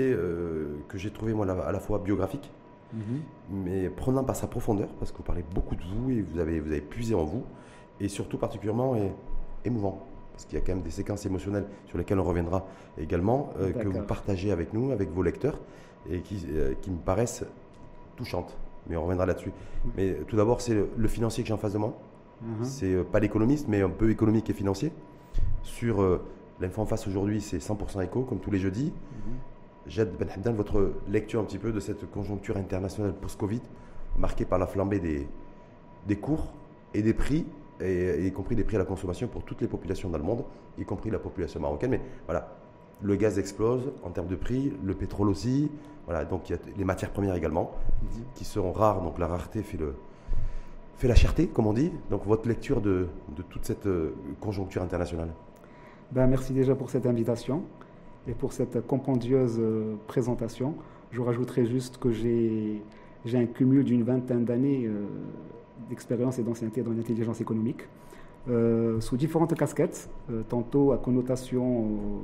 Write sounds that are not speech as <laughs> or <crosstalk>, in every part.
euh, que j'ai trouvé moi à la fois biographique, mhm. mais prenant par sa profondeur, parce que vous parlez beaucoup de vous et vous avez, vous avez puisé en vous, et surtout particulièrement émouvant, parce qu'il y a quand même des séquences émotionnelles sur lesquelles on reviendra également, euh, que vous partagez avec nous, avec vos lecteurs, et qui, euh, qui me paraissent touchantes. Mais on reviendra là-dessus. Mais tout d'abord, c'est le, financier que j'ai en face de moi. Mhm. C'est pas l'économiste, mais un peu économique et financier. Sur l'info en face aujourd'hui, c'est 100% éco, comme tous les jeudis. Mhm. Jad Ben Hamdan, votre lecture un petit peu de cette conjoncture internationale post-Covid, marquée par la flambée des, des cours et des prix, et, y compris des prix à la consommation pour toutes les populations dans le monde, y compris la population marocaine. Mais voilà, le gaz explose en termes de prix, le pétrole aussi, voilà, donc il y a les matières premières également, qui seront rares, donc la rareté fait, le, fait la cherté, comme on dit. Donc votre lecture de, de toute cette euh, conjoncture internationale ben, Merci déjà pour cette invitation et pour cette compendieuse euh, présentation. Je rajouterai juste que j'ai un cumul d'une vingtaine d'années euh, d'expérience et d'ancienneté dans l'intelligence économique, euh, sous différentes casquettes, tantôt à connotation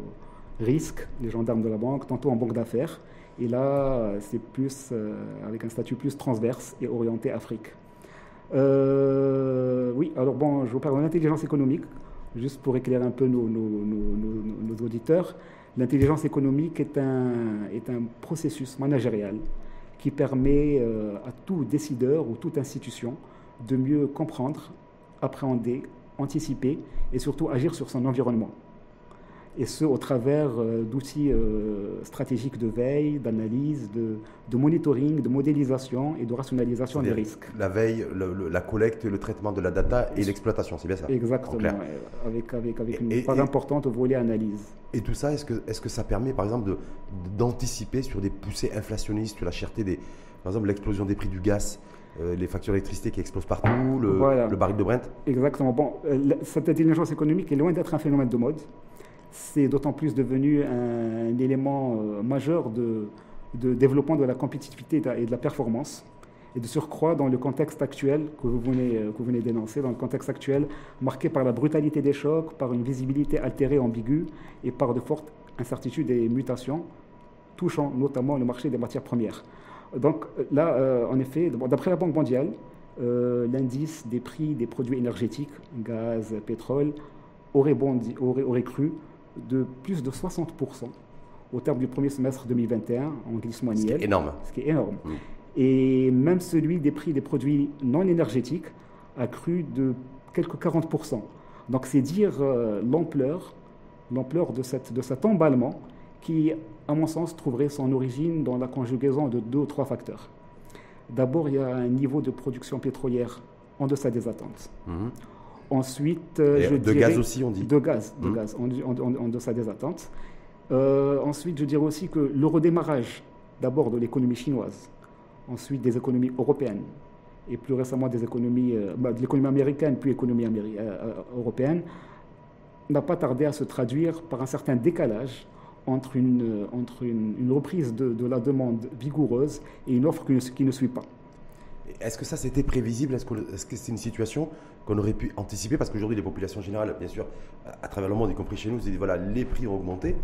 risque, les gendarmes de la banque, tantôt en banque d'affaires. Et là, c'est plus avec un statut plus transverse et orienté Afrique. oui, alors bon, je vous parle de l'intelligence économique, juste pour éclairer un peu nos auditeurs. L'intelligence économique est un, processus managérial qui permet euh, à tout décideur ou toute institution de mieux comprendre, appréhender, anticiper et surtout agir sur son environnement et ce au travers euh, d'outils euh, stratégiques de veille, d'analyse, de, de, monitoring, de modélisation et de rationalisation des risques. La veille, la collecte, le traitement de la data et l'exploitation, c'est bien ça Exactement, avec, avec, avec une part importante au volet analyse. Et tout ça, est-ce que, est que ça permet par exemple d'anticiper sur des poussées inflationnistes, sur la cherté des... Par exemple, l'explosion des prix du gaz euh, les factures d'électricité qui explosent partout, le, le baril de Brent? Exactement. Bon, cette intelligence économique est loin d'être un phénomène de mode c'est d'autant plus devenu un, élément euh, majeur de, développement de la compétitivité et de la performance. Et de surcroît, dans le contexte actuel que vous venez, euh, que venez d'énoncer, dans le contexte actuel marqué par la brutalité des chocs, par une visibilité altérée, ambiguë et par de fortes incertitudes et mutations, touchant notamment le marché des matières premières. Donc là, euh, en effet, d'après la Banque mondiale, l'indice des prix des produits énergétiques, gaz, pétrole, aurait, bondi, aurait, aurait cru de plus de 60% au terme du premier semestre 2021 en glissement annuel. Ce qui est énorme. Ce qui est énorme. Mm. Et même celui des prix des produits non énergétiques a cru de quelques 40%. Donc c'est dire euh, l'ampleur, l'ampleur de, cette, de cet emballement qui, à mon sens, trouverait son origine dans la conjugaison de deux ou trois facteurs. D'abord, il y a un niveau de production pétrolière en deçà des attentes. Mm-hmm. Ensuite, euh, je de gaz aussi, on dit. De gaz, de mmh. gaz, en, deçà des attentes. Euh, ensuite, je dirais aussi que le redémarrage, d'abord de l'économie chinoise, ensuite des économies européennes, et plus récemment des économies, euh, bah, de l'économie américaine, puis l'économie européenne, n'a pas tardé à se traduire par un certain décalage entre une, entre une, reprise de, la demande vigoureuse et une offre qui ne suit pas. Est-ce que ça c'était prévisible? Est-ce que c'est une situation qu'on aurait pu anticiper? Parce qu'aujourd'hui, les populations générales, bien sûr, à, travers le monde, y compris chez nous, disent voilà, les prix ont augmenté.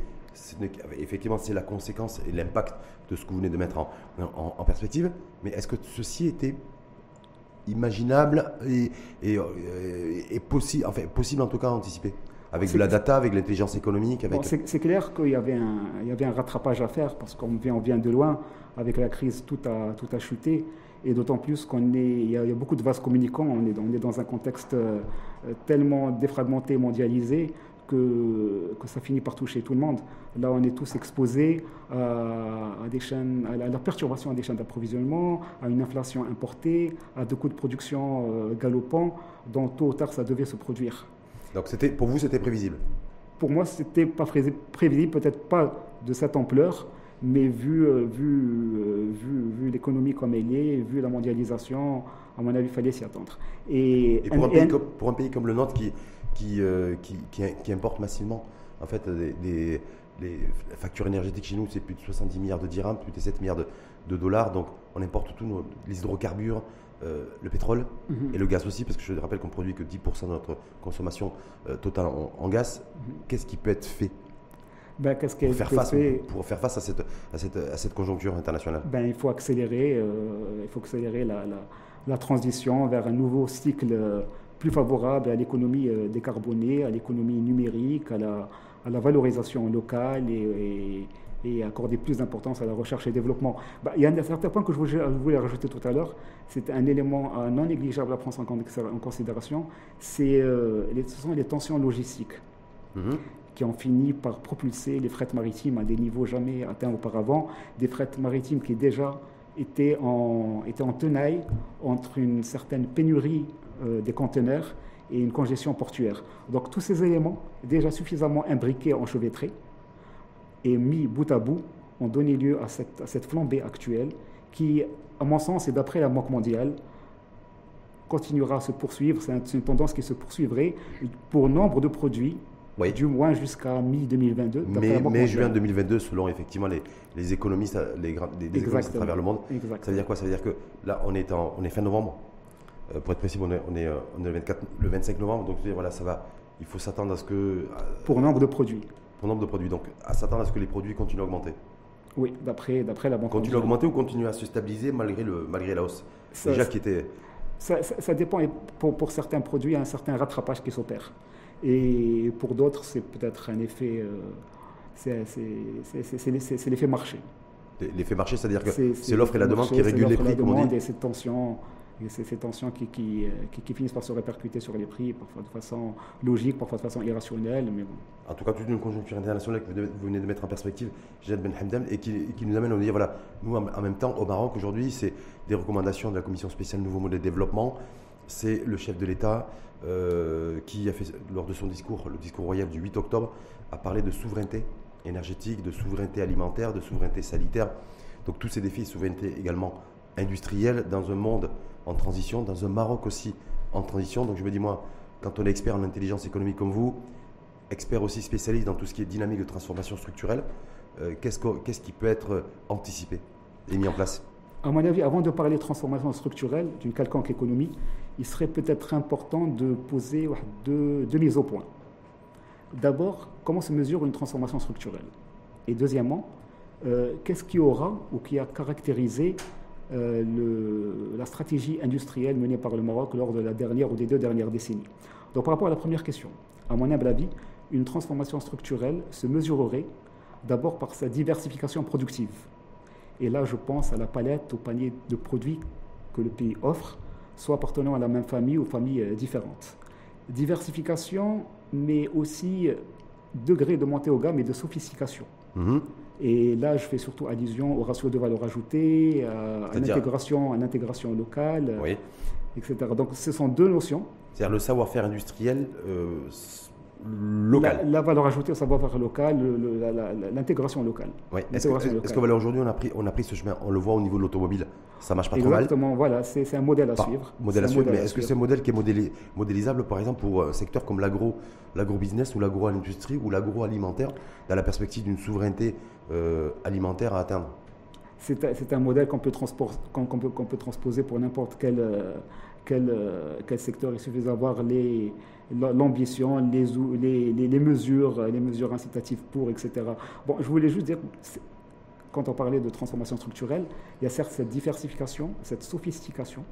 Effectivement, c'est la conséquence et l'impact de ce que vous venez de mettre en, perspective. Mais est-ce que ceci était imaginable et, et, possible, enfin, possible en tout cas à anticiper? Avec de la data, avec l'intelligence économique. C'est clair qu'il y, avait un, rattrapage à faire parce qu'on vient, vient de loin. Avec la crise, tout a, tout a chuté. Et d'autant plus qu'on est, il y, a, beaucoup de vases communicants, on est, on est dans un contexte euh, tellement défragmenté, mondialisé, que, que, ça finit par toucher tout le monde. Là, on est tous exposés à, des chaînes, à la, perturbation des chaînes d'approvisionnement, à une inflation importée, à des coûts de production euh, galopants, dont tôt ou tard ça devait se produire. Donc c'était, pour vous, c'était prévisible? Pour moi, c'était pas prévisible, peut-être pas de cette ampleur, mais vu, euh, vu, vu, vu l'économie comme elle est, vu la mondialisation, à mon avis, il fallait s'y attendre. Et, pour, un pays comme, pour, un pays comme, le nôtre qui, qui, euh, qui, qui, importe massivement, en fait, des, les factures énergétiques chez nous, c'est plus de 70 milliards de dirhams, plus de 7 milliards de, de dollars. Donc, on importe tous les hydrocarbures, euh, le pétrole mhm. et le gaz aussi, parce que je rappelle qu'on produit que 10% de notre consommation totale en, gaz. Mhm. Qu'est-ce qui peut être fait ben, qu'est-ce pour, faire face, pour faire face à cette, à cette, à cette conjoncture internationale ben, Il faut accélérer, euh, il faut accélérer la, la, la, transition vers un nouveau cycle euh, plus favorable à l'économie euh, décarbonée, à l'économie numérique, à la, à la, valorisation locale et, et, accorder plus d'importance à la recherche et développement. Ben, il y a un certain point que je voulais, rajouter tout à l'heure, c'est un élément non négligeable à prendre en, considération, c'est, ce sont les tensions logistiques. Mm-hmm qui ont fini par propulser les frettes maritimes à des niveaux jamais atteints auparavant, des frettes maritimes qui déjà étaient en, étaient en tenaille entre une certaine pénurie euh, des conteneurs et une congestion portuaire. Donc tous ces éléments, déjà suffisamment imbriqués, enchevêtrés, et mis bout à bout, ont donné lieu à cette, à cette flambée actuelle qui, à mon sens, et d'après la Banque mondiale, continuera à se poursuivre. C'est une tendance qui se poursuivrait pour nombre de produits oui. du moins jusqu'à mi-2022. Mais, mai, juin 2022, selon effectivement les, les économistes, les, les, économistes à travers le monde. Ça veut dire quoi? Ça veut dire que là, on est, en, on est fin novembre. Euh, pour être précis, on est, on est, euh, on est le, 24, le 25 novembre. Donc voilà, ça va. Il faut s'attendre à ce que. Pour nombre de produits. Pour nombre de produits. Donc à s'attendre à ce que les produits continuent à augmenter. Oui, d'après, la banque. Continuent à augmenter ou continuent à se stabiliser malgré, le, malgré la hausse Déjà qui était. Ça, ça, dépend. Pour, pour certains produits, il y a un certain rattrapage qui s'opère. Et pour d'autres, c'est peut-être un effet, euh, c'est l'effet marché. L'effet marché, c'est-à-dire que c'est l'offre et la demande qui régulent les prix, comme on dit. Et cette tension, ces, ces tensions qui, qui, qui, finissent par se répercuter sur les prix, parfois de façon logique, parfois de façon irrationnelle. Mais bon. En tout cas, toute une conjoncture internationale que vous venez de mettre en perspective, Jed Ben Hamdam, et qui, qui, nous amène à nous dire voilà, nous, en même temps, au Maroc, aujourd'hui, c'est des recommandations de la Commission spéciale Nouveau Modèle de Développement. C'est le chef de l'État euh, qui a fait, lors de son discours, le discours royal du 8 octobre, a parlé de souveraineté énergétique, de souveraineté alimentaire, de souveraineté sanitaire. Donc tous ces défis, souveraineté également industrielle, dans un monde en transition, dans un Maroc aussi en transition. Donc je me dis, moi, quand on est expert en intelligence économique comme vous, expert aussi spécialiste dans tout ce qui est dynamique de transformation structurelle, euh, qu'est-ce qui peut être anticipé et mis en place? À mon avis, avant de parler de transformation structurelle d'une quelconque économie, il serait peut-être important de poser deux, mises au point. D'abord, comment se mesure une transformation structurelle? Et deuxièmement, euh, qu'est-ce qui aura ou qui a caractérisé euh, la stratégie industrielle menée par le Maroc lors de la dernière ou des deux dernières décennies? Donc par rapport à la première question, à mon humble avis, une transformation structurelle se mesurerait d'abord par sa diversification productive. Et là, je pense à la palette, au panier de produits que le pays offre, soit appartenant à la même famille ou familles euh, différentes. Diversification, mais aussi euh, degré de montée au gamme et de sophistication. Mhm. Et là, je fais surtout allusion au ratio de valeur ajoutée, à, l'intégration, à l'intégration locale, etc. Donc, ce sont deux notions. C'est-à-dire le savoir-faire industriel euh, la, valeur ajoutée au savoir-faire local, l'intégration locale. Est-ce qu'aujourd'hui, on, a pris, on a pris ce chemin On le voit au niveau de l'automobile, ça marche pas trop mal? Exactement, voilà, c'est un modèle à suivre. Modèle à suivre, mais est-ce que c'est un modèle qui est modélisable, par exemple, pour un secteur comme l'agro-business ou l'agro-industrie ou l'agroalimentaire, dans la perspective d'une souveraineté euh, alimentaire à atteindre? C'est un modèle qu'on peut, peut, peut, transposer pour n'importe quel, euh, quel, euh, quel, secteur. Il suffit d'avoir les, l'ambition, les, les, les, mesures, les mesures incitatives pour, etc. Bon, je voulais juste dire, quand on parlait de transformation structurelle, il y a certes cette diversification, cette sophistication,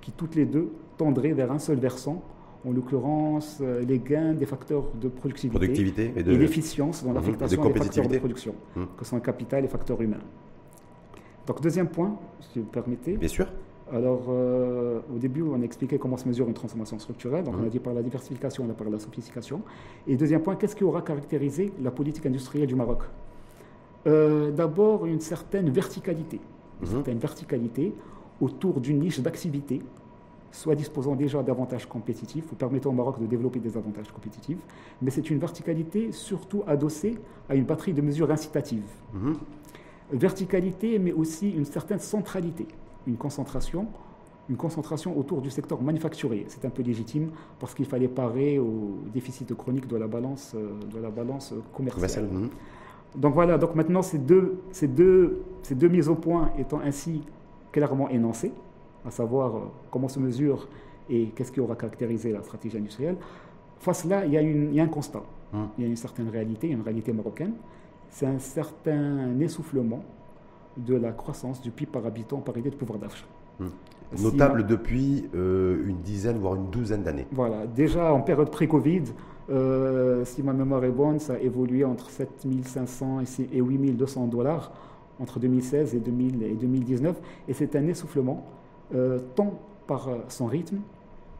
qui toutes les deux tendraient vers un seul versant, en l'occurrence euh, les gains des facteurs de productivité, et, l'efficience dans mhm. l'affectation des facteurs de production, mmh. que sont le capital et les facteurs humains. Donc deuxième point, si vous me permettez. Bien sûr. Alors, euh, au début, on a expliqué comment se mesure une transformation structurelle. Donc, on a mmh. dit par la diversification, on a parlé de la sophistication. Et deuxième point, qu'est-ce qui aura caractérisé la politique industrielle du Maroc? Euh, D'abord, une certaine verticalité. Une mmh. certaine verticalité autour d'une niche d'activité, soit disposant déjà d'avantages compétitifs ou permettant au Maroc de développer des avantages compétitifs. Mais c'est une verticalité surtout adossée à une batterie de mesures incitatives. Mmh. Verticalité, mais aussi une certaine centralité une concentration, une concentration autour du secteur manufacturier. C'est un peu légitime parce qu'il fallait parer au déficit chronique de la balance, euh, de la balance commerciale. Donc voilà, donc maintenant ces deux, ces, deux, ces deux mises au point étant ainsi clairement énoncées, à savoir euh, comment se mesure et qu'est-ce qui aura caractérisé la stratégie industrielle, face là, il y a, une, il y a un constat. hum. il y a une certaine réalité, une réalité marocaine, c'est un certain essoufflement de la croissance du PIB par habitant par idée de pouvoir d'achat. Hum. Notable depuis euh, une dizaine, voire une douzaine d'années. Voilà, déjà en période pré-Covid, euh, si ma mémoire est bonne, ça a évolué entre 7500 et 8200 dollars entre 2016 et, 2019. Et c'est un essoufflement, euh, tant par son rythme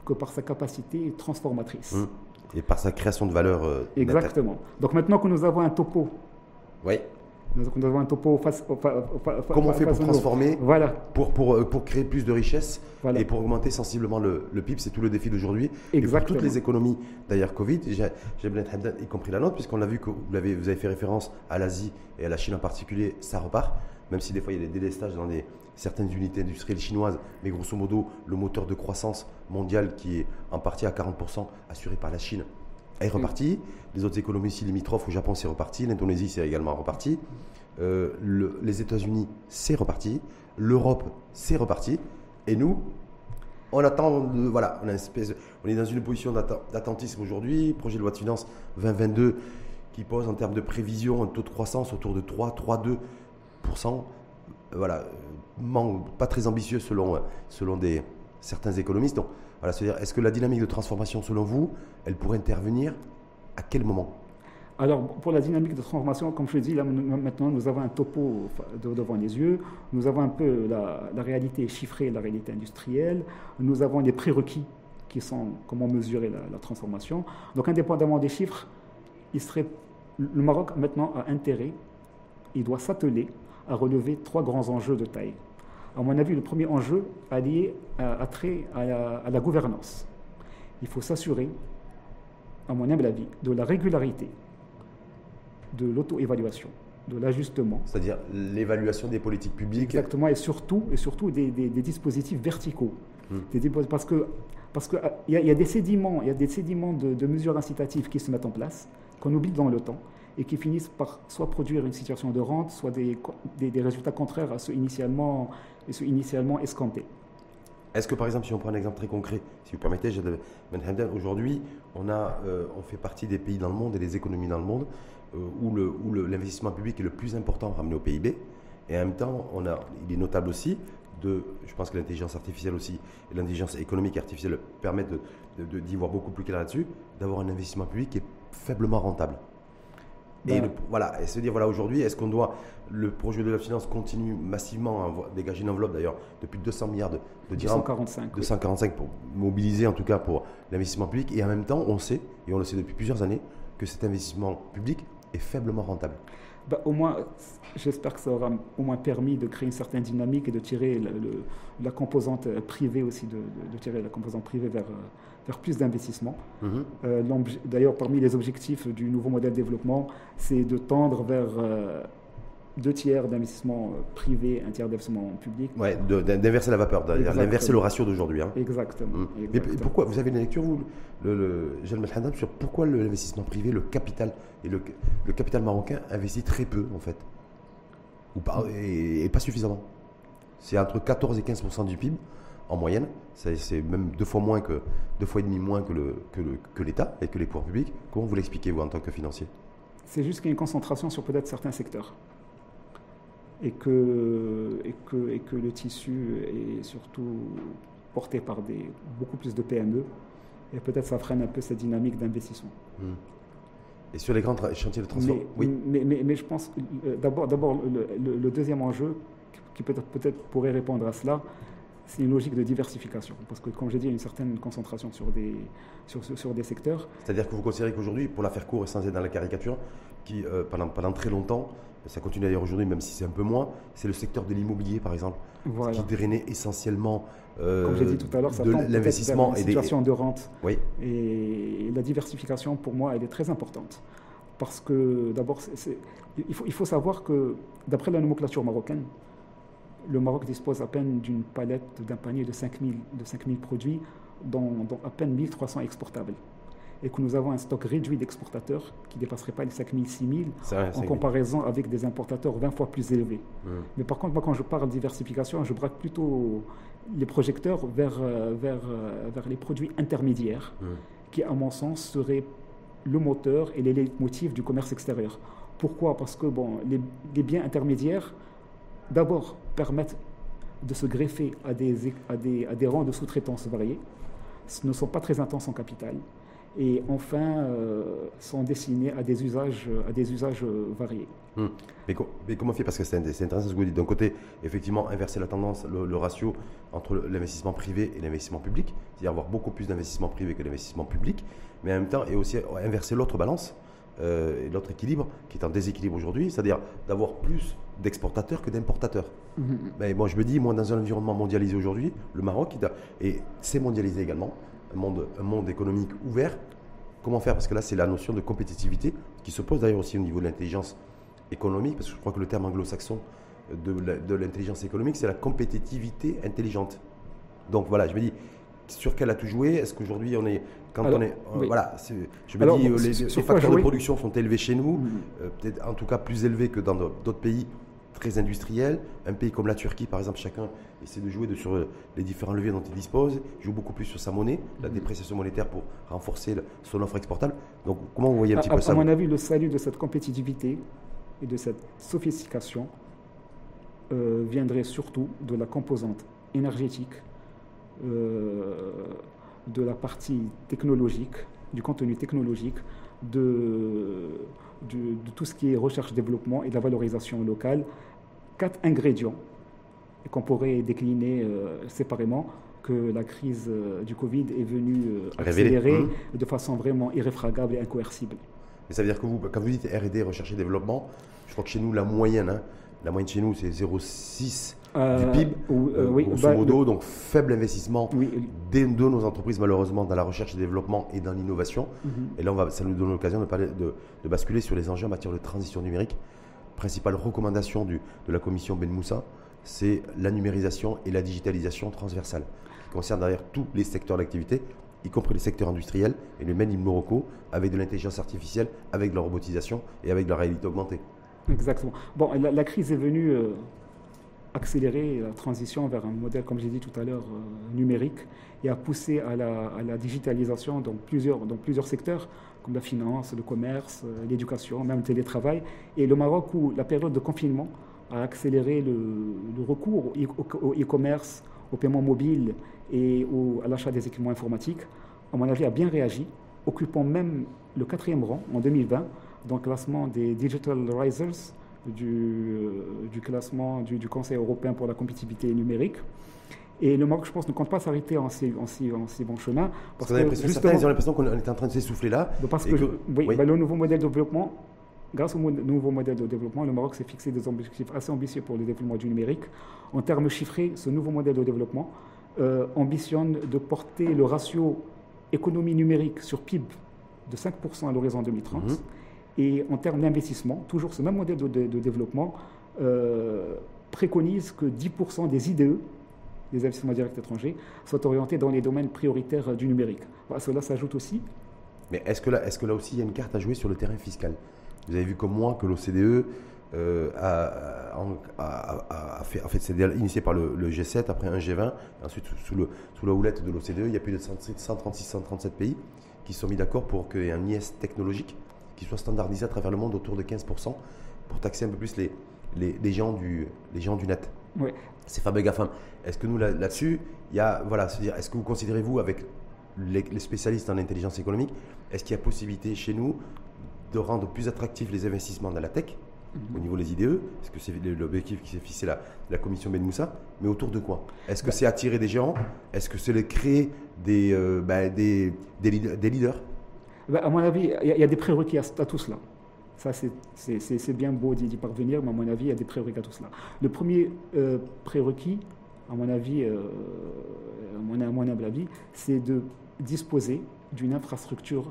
que par sa capacité transformatrice. Hum. Et par sa création de valeur. Exactement. Donc maintenant que nous avons un topo oui. Nous avons un topo face, Comment on fait pour transformer voilà. pour, pour, euh, pour, créer plus de richesses et pour augmenter sensiblement le, le PIB C'est tout le défi d'aujourd'hui. Et pour toutes les économies, d'ailleurs Covid, y compris la nôtre, puisqu'on a vu que vous avez, vous avez fait référence à l'Asie et à la Chine en particulier, ça repart, même si des fois il y a des délestages dans des, certaines unités industrielles chinoises, mais grosso modo, le moteur de croissance mondial qui est en partie à 40% assuré par la Chine est reparti. Les autres économies ici limitrophes, au Japon, c'est reparti. L'Indonésie, c'est également reparti. Euh, les États-Unis, c'est reparti. L'Europe, c'est reparti. Et nous, on attend, voilà, on, espèce, on, est dans une position d'attentisme aujourd'hui. Projet de loi de finances 2022 qui pose en termes de prévision un taux de croissance autour de 3, 3,2%. Euh, voilà, pas très ambitieux selon, selon des, certains économistes. Donc, voilà, c'est-à-dire, est-ce que la dynamique de transformation, selon vous, elle pourrait intervenir à quel moment? Alors, pour la dynamique de transformation, comme je l'ai dit, là, maintenant, nous avons un topo devant les yeux, nous avons un peu la, réalité chiffrée, la réalité industrielle, nous avons des prérequis qui sont comment mesurer la, transformation. Donc, indépendamment des chiffres, le Maroc, maintenant, a intérêt, il doit s'atteler à relever trois grands enjeux de taille. À mon avis, le premier enjeu a lié à, trait à la, gouvernance. Il faut s'assurer, à mon humble avis, de la régularité, de l'auto-évaluation, de l'ajustement. C'est-à-dire l'évaluation des politiques publiques. Exactement, et surtout, et surtout des, dispositifs verticaux. Hmm. parce que parce qu'il y, y, a des sédiments, il y a des sédiments de, de mesures incitatives qui se mettent en place, qu'on oublie dans le temps et qui finissent par soit produire une situation de rente, soit des, résultats contraires à ceux initialement, initialement escomptés. Est-ce que par exemple, si on prend un exemple très concret, si vous permettez, aujourd'hui, on, euh, on fait partie des pays dans le monde et des économies dans le monde euh, où, le, où l'investissement public est le plus important ramené au PIB. Et en même temps, on a, il est notable aussi de, je pense que l'intelligence artificielle aussi et l'intelligence économique artificielle permettent de, d'y voir beaucoup plus clair là-dessus, d'avoir un investissement public qui est faiblement rentable. Et ben. voilà, et se dire, voilà, aujourd'hui, est-ce qu'on doit, le projet de la finance continue massivement à dégager une enveloppe d'ailleurs de plus de 200 milliards de, de dirhams. 245. 245 pour mobiliser en tout cas pour l'investissement public. Et en même temps, on sait, et on le sait depuis plusieurs années, que cet investissement public est faiblement rentable. Ben, au moins, j'espère que ça aura au moins permis de créer une certaine dynamique et de tirer la composante privée aussi, de, de, tirer la composante privée vers, vers plus d'investissement. Mhm. Euh, d'ailleurs, parmi les objectifs du nouveau modèle de développement, c'est de tendre vers euh, deux tiers d'investissement euh, privé, un tiers d'investissement public. Oui, d'inverser la vapeur, d'inverser le ratio d'aujourd'hui. Hein. Exactement, mhm. Mais pourquoi Vous avez une lecture, vous, le, le, sur pourquoi l'investissement privé, le capital, et le, le, capital marocain investit très peu, en fait? Ou pas, et, et pas suffisamment. C'est entre 14 et 15% du PIB en moyenne. C'est même deux fois moins que deux fois et demi moins que le que l'État et que les pouvoirs publics. Comment vous l'expliquez vous en tant que financier? C'est juste qu'il y a une concentration sur peut-être certains secteurs et que, et que, et que le tissu est surtout porté par des, beaucoup plus de PME et peut-être ça freine un peu cette dynamique d'investissement. Hmm. Et sur les grands chantiers de transformation oui. Mais, mais, mais, je pense, euh, d'abord, d'abord le, le, deuxième enjeu qui peut-être, peut-être pourrait répondre à cela, c'est une logique de diversification. Parce que, comme j'ai dit, il y a une certaine concentration sur des, sur, sur des secteurs. C'est-à-dire que vous considérez qu'aujourd'hui, pour la faire court et sans être dans la caricature, qui euh, pendant, pendant très longtemps, ça continue d'ailleurs aujourd'hui, même si c'est un peu moins, c'est le secteur de l'immobilier, par exemple, qui drainait essentiellement euh, Comme j'ai dit tout à l'heure, ça de l'investissement et des situations de rente. Oui. Et la diversification, pour moi, elle est très importante. Parce que, d'abord, il, faut, il faut savoir que, d'après la nomenclature marocaine, le Maroc dispose à peine d'une palette, d'un panier de 5000 de 5000 produits, dont, à peine 1300 exportables. Et que nous avons un stock réduit d'exportateurs qui ne dépasserait pas les 5000, 6000, en comparaison avec des importateurs 20 fois plus élevés. Hmm. Mais par contre, moi, quand je parle de diversification, je braque plutôt les projecteurs vers, vers, vers les produits intermédiaires, hmm. qui, à mon sens, seraient le moteur et les motifs du commerce extérieur. Pourquoi? Parce que bon, les, biens intermédiaires, d'abord, permettent de se greffer à des, rangs de sous-traitance variés, ne sont pas très intenses en capital, et enfin euh, sont destinés à des usages, usages variés. Hmm. Mais, comment fait? Parce que c'est intéressant ce que vous dites. D'un côté, effectivement, inverser la tendance, le, ratio entre l'investissement privé et l'investissement public, c'est-à-dire avoir beaucoup plus d'investissement privé que d'investissement public, mais en même temps, et aussi inverser l'autre balance, euh, l'autre équilibre qui est en déséquilibre aujourd'hui, c'est-à-dire d'avoir plus d'exportateurs que d'importateurs. Hmm. Mais bon, je me dis, moi, dans un environnement mondialisé aujourd'hui, le Maroc, et c'est mondialisé également, un monde, un monde économique ouvert, comment faire? Parce que là, c'est la notion de compétitivité qui se pose d'ailleurs aussi au niveau de l'intelligence économique, parce que je crois que le terme anglo-saxon de, l'intelligence économique, c'est la compétitivité intelligente. Donc voilà, je me dis, sur quel a tout joué Est-ce qu'aujourd'hui on est quand on est euh, voilà, je me dis euh, les, facteurs de production sont élevés chez nous, mm. euh, peut-être en tout cas plus élevés que dans d'autres pays très industriels. Un pays comme la Turquie, par exemple, chacun essaie de jouer de, sur les différents leviers dont il dispose, joue beaucoup plus sur sa monnaie, la mm. dépréciation monétaire pour renforcer son offre exportable. Donc comment vous voyez un petit peu ça À mon avis, le salut de cette compétitivité, et de cette sophistication euh, viendrait surtout de la composante énergétique, euh, de la partie technologique, du contenu technologique, de, de, tout ce qui est recherche-développement et de la valorisation locale. Quatre ingrédients qu'on pourrait décliner euh, séparément que la crise du Covid est venue accélérer mmh. de façon vraiment irréfragable et incoercible. Mais ça veut dire que vous, quand vous dites R&D, recherche et développement, je crois que chez nous, la moyenne, hein, la moyenne chez nous, c'est 0,6 du PIB, euh, euh, oui, grosso bah, modo, donc faible investissement de nos entreprises malheureusement dans la recherche et développement et dans l'innovation. Mhm. Et là, on va, ça nous donne l'occasion de, de, de, basculer sur les enjeux en matière de transition numérique. Principale recommandation du, de la commission Ben Moussa, c'est la numérisation et la digitalisation transversale, qui concerne derrière tous les secteurs d'activité, y compris les secteurs industriels et le même Morocco, avec de l'intelligence artificielle, avec de la robotisation et avec de la réalité augmentée. Exactement. Bon, la, crise est venue euh, accélérer la transition vers un modèle, comme j'ai dit tout à l'heure, euh, numérique et a poussé à la, digitalisation dans plusieurs, secteurs, comme la finance, le commerce, euh, l'éducation, même le télétravail. Et le Maroc, où la période de confinement a accéléré le, recours au e-commerce, au paiement mobile et à l'achat des équipements informatiques, à mon avis, a bien réagi, occupant même le quatrième rang en 2020 dans le classement des Digital Risers du, euh, du classement du, Conseil européen pour la compétitivité numérique. Et le Maroc, je pense, ne compte pas s'arrêter en si, en, si, en si bon chemin. Parce, que, justement, ils ont l'impression qu'on est en train de s'essouffler là. Parce que, oui, bah, le nouveau modèle de développement, grâce au nouveau modèle de développement, le Maroc s'est fixé des objectifs assez ambitieux pour le développement du numérique. En termes chiffrés, ce nouveau modèle de développement euh, ambitionne de porter le ratio économie numérique sur PIB de 5% à l'horizon 2030. Mhm. Et en termes d'investissement, toujours ce même modèle de, développement euh, préconise que 10% des IDE, des investissements directs étrangers, soient orientés dans les domaines prioritaires du numérique. cela s'ajoute aussi. Mais est-ce que, là, est que là aussi il y a une carte à jouer sur le terrain fiscal? Vous avez vu comme moi que l'OCDE euh, a, fait, en fait, c'est initié par le, G7, après un G20, ensuite sous, sous la houlette de l'OCDE, il y a plus de 136-137 pays qui se sont mis d'accord pour qu'il y ait un IS technologique qui soit standardisé à travers le monde autour de 15% pour taxer un peu plus les, les, les gens, du, les gens du net. Oui. C'est fameux GAFAM. Est-ce que nous, là-dessus, il y a, voilà, dire est-ce que vous considérez, vous, avec les, les spécialistes en intelligence économique, est-ce qu'il y a possibilité chez nous de rendre plus attractifs les investissements dans la tech au niveau des IDE, parce que c'est l'objectif qui s'est fixé la, la commission Ben Moussa, mais autour de quoi? Est-ce que bah c'est attirer des gens Est-ce que c'est créer des, euh, bah, des, des, leaders? Bah, À mon avis, il y, a des prérequis à, tout cela. Ça, c'est bien beau d'y parvenir, mais à mon avis, il y a des prérequis à tout cela. Le premier euh, prérequis, à mon avis, euh, mon, à mon humble avis, c'est de disposer d'une infrastructure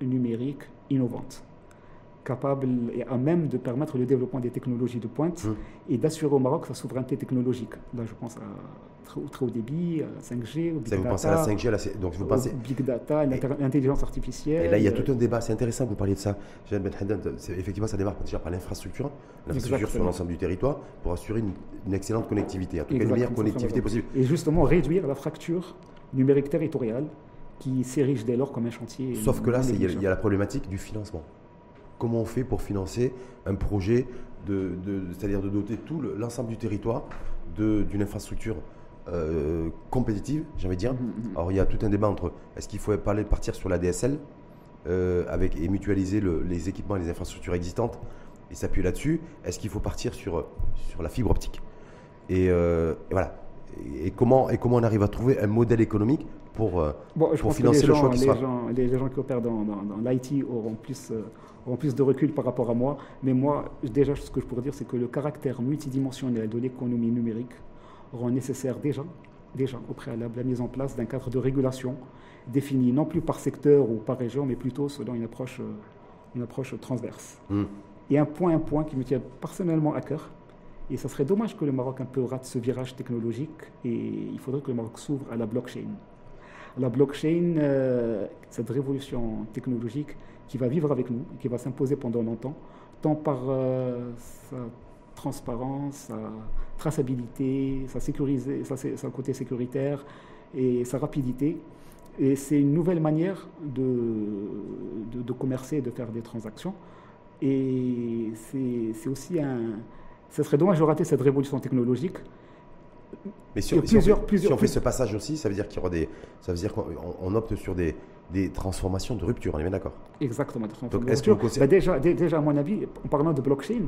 numérique innovante capable et à même de permettre le développement des technologies de pointe mmh. et d'assurer au Maroc sa souveraineté technologique. Là, je pense à très, haut début, 5G, au Big Data. Vous pensez à la 5G, là, donc vous pensez... Big Data, l'intelligence artificielle. Et là, il y a tout un débat, c'est intéressant que vous parliez de ça. Effectivement, ça démarre déjà par l'infrastructure, l'infrastructure sur l'ensemble du territoire pour assurer une, excellente connectivité, en tout cas une meilleure connectivité possible. Et justement, réduire la fracture numérique territoriale qui s'érige dès lors comme un chantier. Sauf que là, il y, a la problématique du financement. Comment on fait pour financer un projet, de, c'est-à-dire de doter tout l'ensemble du territoire d'une infrastructure euh, compétitive, j'ai envie de dire. Mmh, mmh, mmh. Alors il y a tout un débat entre est-ce qu'il faut parler, partir sur la DSL euh, avec, et mutualiser les équipements et les infrastructures existantes et s'appuyer là-dessus, est-ce qu'il faut partir sur, sur la fibre optique et, euh, voilà. Et, comment, et comment on arrive à trouver un modèle économique pour, pour financer le choix qui les Gens, les, gens qui opèrent dans, dans, l'IT auront plus, auront plus de recul par rapport à moi. Mais moi, déjà, ce que je pourrais dire, c'est que le caractère multidimensionnel de l'économie numérique rend nécessaire déjà, déjà au préalable la mise en place d'un cadre de régulation défini non plus par secteur ou par région, mais plutôt selon une approche, euh, une approche transverse. Hmm. Et un point, un point qui me tient personnellement à cœur, et ça serait dommage que le Maroc un peu rate ce virage technologique, et il faudrait que le Maroc s'ouvre à la blockchain. La blockchain, euh, cette révolution technologique qui va vivre avec nous, qui va s'imposer pendant longtemps, tant par euh, sa transparence, sa traçabilité, sa, sécurisé, sa, côté sécuritaire et sa rapidité. Et c'est une nouvelle manière de, de, commercer, de faire des transactions. Et c'est aussi un... Ce serait dommage de rater cette révolution technologique mais si, on, fait, ce passage aussi, ça veut dire qu'il y aura des, ça veut dire qu'on opte sur des, des transformations de rupture, on est bien d'accord Exactement. Donc, est-ce que bah, déjà, déjà, à mon avis, en parlant de blockchain,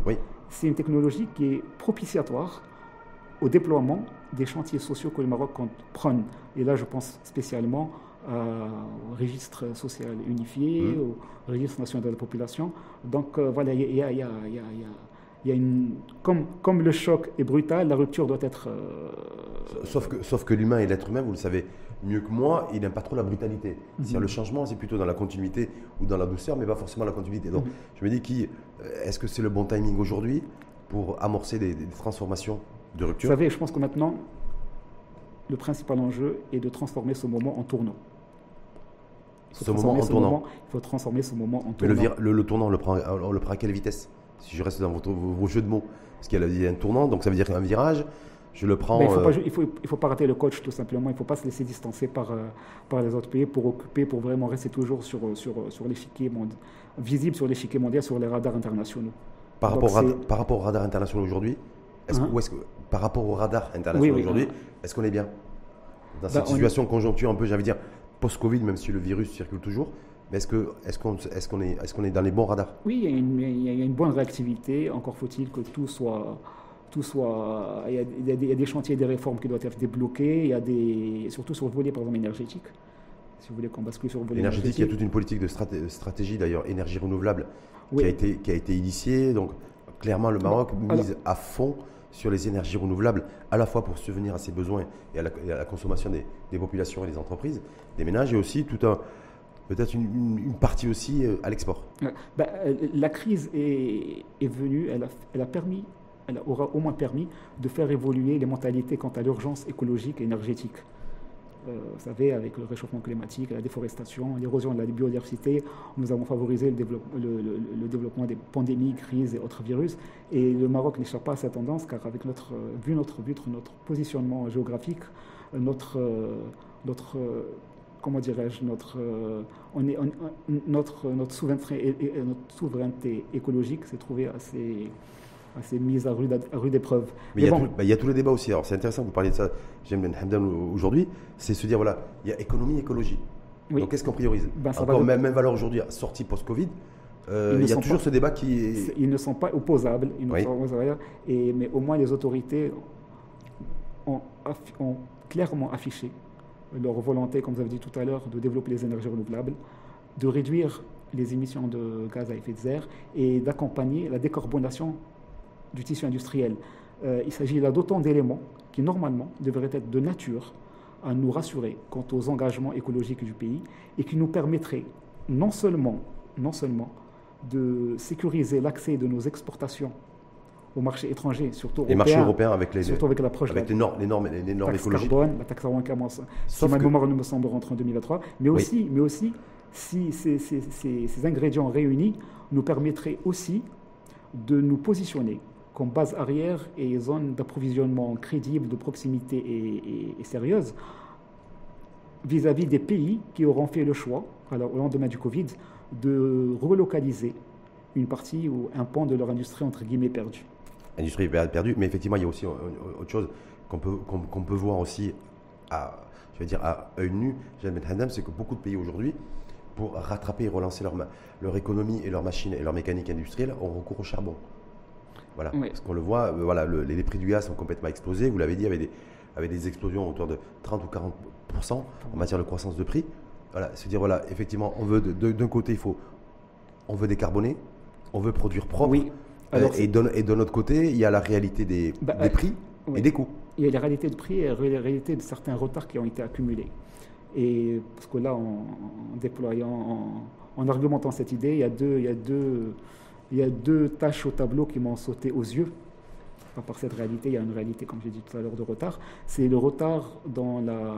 c'est une technologie qui est propitiatoire au déploiement des chantiers sociaux que le Maroc prenne. Et là, je pense spécialement au registre social unifié, mmh. au registre national de la population. Donc, euh, voilà, il y a, y a il y a une, comme, comme le choc est brutal, la rupture doit être. Euh, sauf que, sauf que l'humain et l'être humain, vous le savez mieux que moi, il n'aime pas trop la brutalité. Mhm. Le changement, c'est plutôt dans la continuité ou dans la douceur, mais pas forcément la continuité. Donc, mhm. je me dis, qui, euh, est-ce que c'est le bon timing aujourd'hui pour amorcer des, transformations de rupture? Vous savez, je pense que maintenant, le principal enjeu est de transformer ce moment en tournant. Ce moment en tournant. il faut transformer ce moment en tournant. Mais le, le, tournant, on le, prend, on le prend à quelle vitesse? Si je reste dans vos, jeux de mots. Parce qu'il y a un tournant, donc ça veut dire un virage. Je le prends. il ne faut, pas, euh, il faut, pas rater le coach, tout simplement. Il ne faut pas se laisser distancer par, euh, par les autres pays pour occuper, pour vraiment rester toujours sur, sur, sur l'échiquier mondial, visible sur l'échiquier mondial, sur les radars internationaux. Par, rapport, à, par rapport aux radars internationaux aujourd'hui, est-ce hein est que, par rapport aux radars internationaux aujourd'hui, est-ce qu'on est bien Dans cette bah, situation conjoncture un peu, j'avais dire, post-Covid, même si le virus circule toujours, mais est-ce qu'on est, qu'on est, qu'on est, est, qu'on est dans les bons radars? Oui, il y, a une, il y, a une, bonne réactivité. Encore faut-il que tout soit. Tout soit il, y a, il, y a des, chantiers des réformes qui doivent être débloqués. Il y a des, surtout sur le volet, par exemple, énergétique. Si vous voulez qu'on bascule sur le volet énergétique. il y a toute une politique de stratégie, d'ailleurs, énergie renouvelable, qui, a été, qui a été initiée. Donc, clairement, le Maroc mise à fond sur les énergies renouvelables, à la fois pour subvenir à ses besoins et à la, à la consommation des, des, populations et des entreprises, des ménages, et aussi tout un, peut-être une, partie aussi euh, à l'export bah, euh, La crise est, est venue, elle a, elle a, permis, elle aura au moins permis de faire évoluer les mentalités quant à l'urgence écologique et énergétique. Euh, vous savez, avec le réchauffement climatique, la déforestation, l'érosion de la biodiversité, nous avons favorisé le, développement des pandémies, crises et autres virus. Et le Maroc n'échappe pas à cette tendance, car avec notre, vu notre, notre positionnement géographique, notre, notre comment dirais-je, notre, euh, on est, notre, notre souveraineté écologique s'est trouvée assez, assez mise à rude, épreuve. Mais, il, y bah, il, y a tous les débats aussi. Alors c'est intéressant, vous parliez de ça, J'aime Ben Hamdan aujourd'hui, c'est se dire voilà, il y a économie, écologie. Donc qu'est-ce qu'on priorise ben, Encore même, même, valeur aujourd'hui, sortie post-Covid. Euh, il y a toujours ce débat qui est... Ils ne sont pas opposables, ils ne sont opposables et, mais au moins les autorités ont, ont clairement affiché leur volonté, comme vous avez dit tout à l'heure, de développer les énergies renouvelables, de réduire les émissions de gaz à effet de serre et d'accompagner la décarbonation du tissu industriel. Euh, il s'agit là d'autant d'éléments qui, normalement, devraient être de nature à nous rassurer quant aux engagements écologiques du pays et qui nous permettraient non seulement, non seulement de sécuriser l'accès de nos exportations au marché étranger, surtout les marchés européens avec les surtout avec l'approche avec les normes, les normes, les normes taxe carbone, la taxe carbone commence. Si ma mémoire ne me semble rentrer en 2023, mais aussi, mais aussi si ces, ces, ces, ingrédients réunis nous permettraient aussi de nous positionner comme base arrière et zone d'approvisionnement crédible, de proximité et, sérieuse vis-à-vis des pays qui auront fait le choix, alors, au lendemain du Covid, de relocaliser une partie ou un pan de leur industrie, entre guillemets, perdue. Industrie perdue, mais effectivement, il y a aussi autre chose qu'on peut, peut voir aussi à, je vais dire, à œil nu, c'est que beaucoup de pays aujourd'hui, pour rattraper et relancer leur, leur économie et leur machine et leur mécanique industrielle, ont recours au charbon. Voilà. Parce qu'on le voit, euh, voilà, les, prix du gaz ont complètement explosé. Vous l'avez dit, avec des, avec des explosions autour de 30 ou 40% en matière de croissance de prix. Voilà, se dire voilà, effectivement, on veut d'un côté, il faut, on veut décarboner, on veut produire propre. Oui. Euh, et, de, et de notre côté, il y a la réalité des, bah, des prix et des coûts. Il y a la réalité de prix et la réalité de certains retards qui ont été accumulés. Et parce que là, en, déployant, en, argumentant cette idée, il y a deux, il y a deux il y a deux tâches au tableau qui m'ont sauté aux yeux. Par cette réalité, il y a une réalité, comme j'ai dit tout à l'heure, de retard. C'est le retard dans la,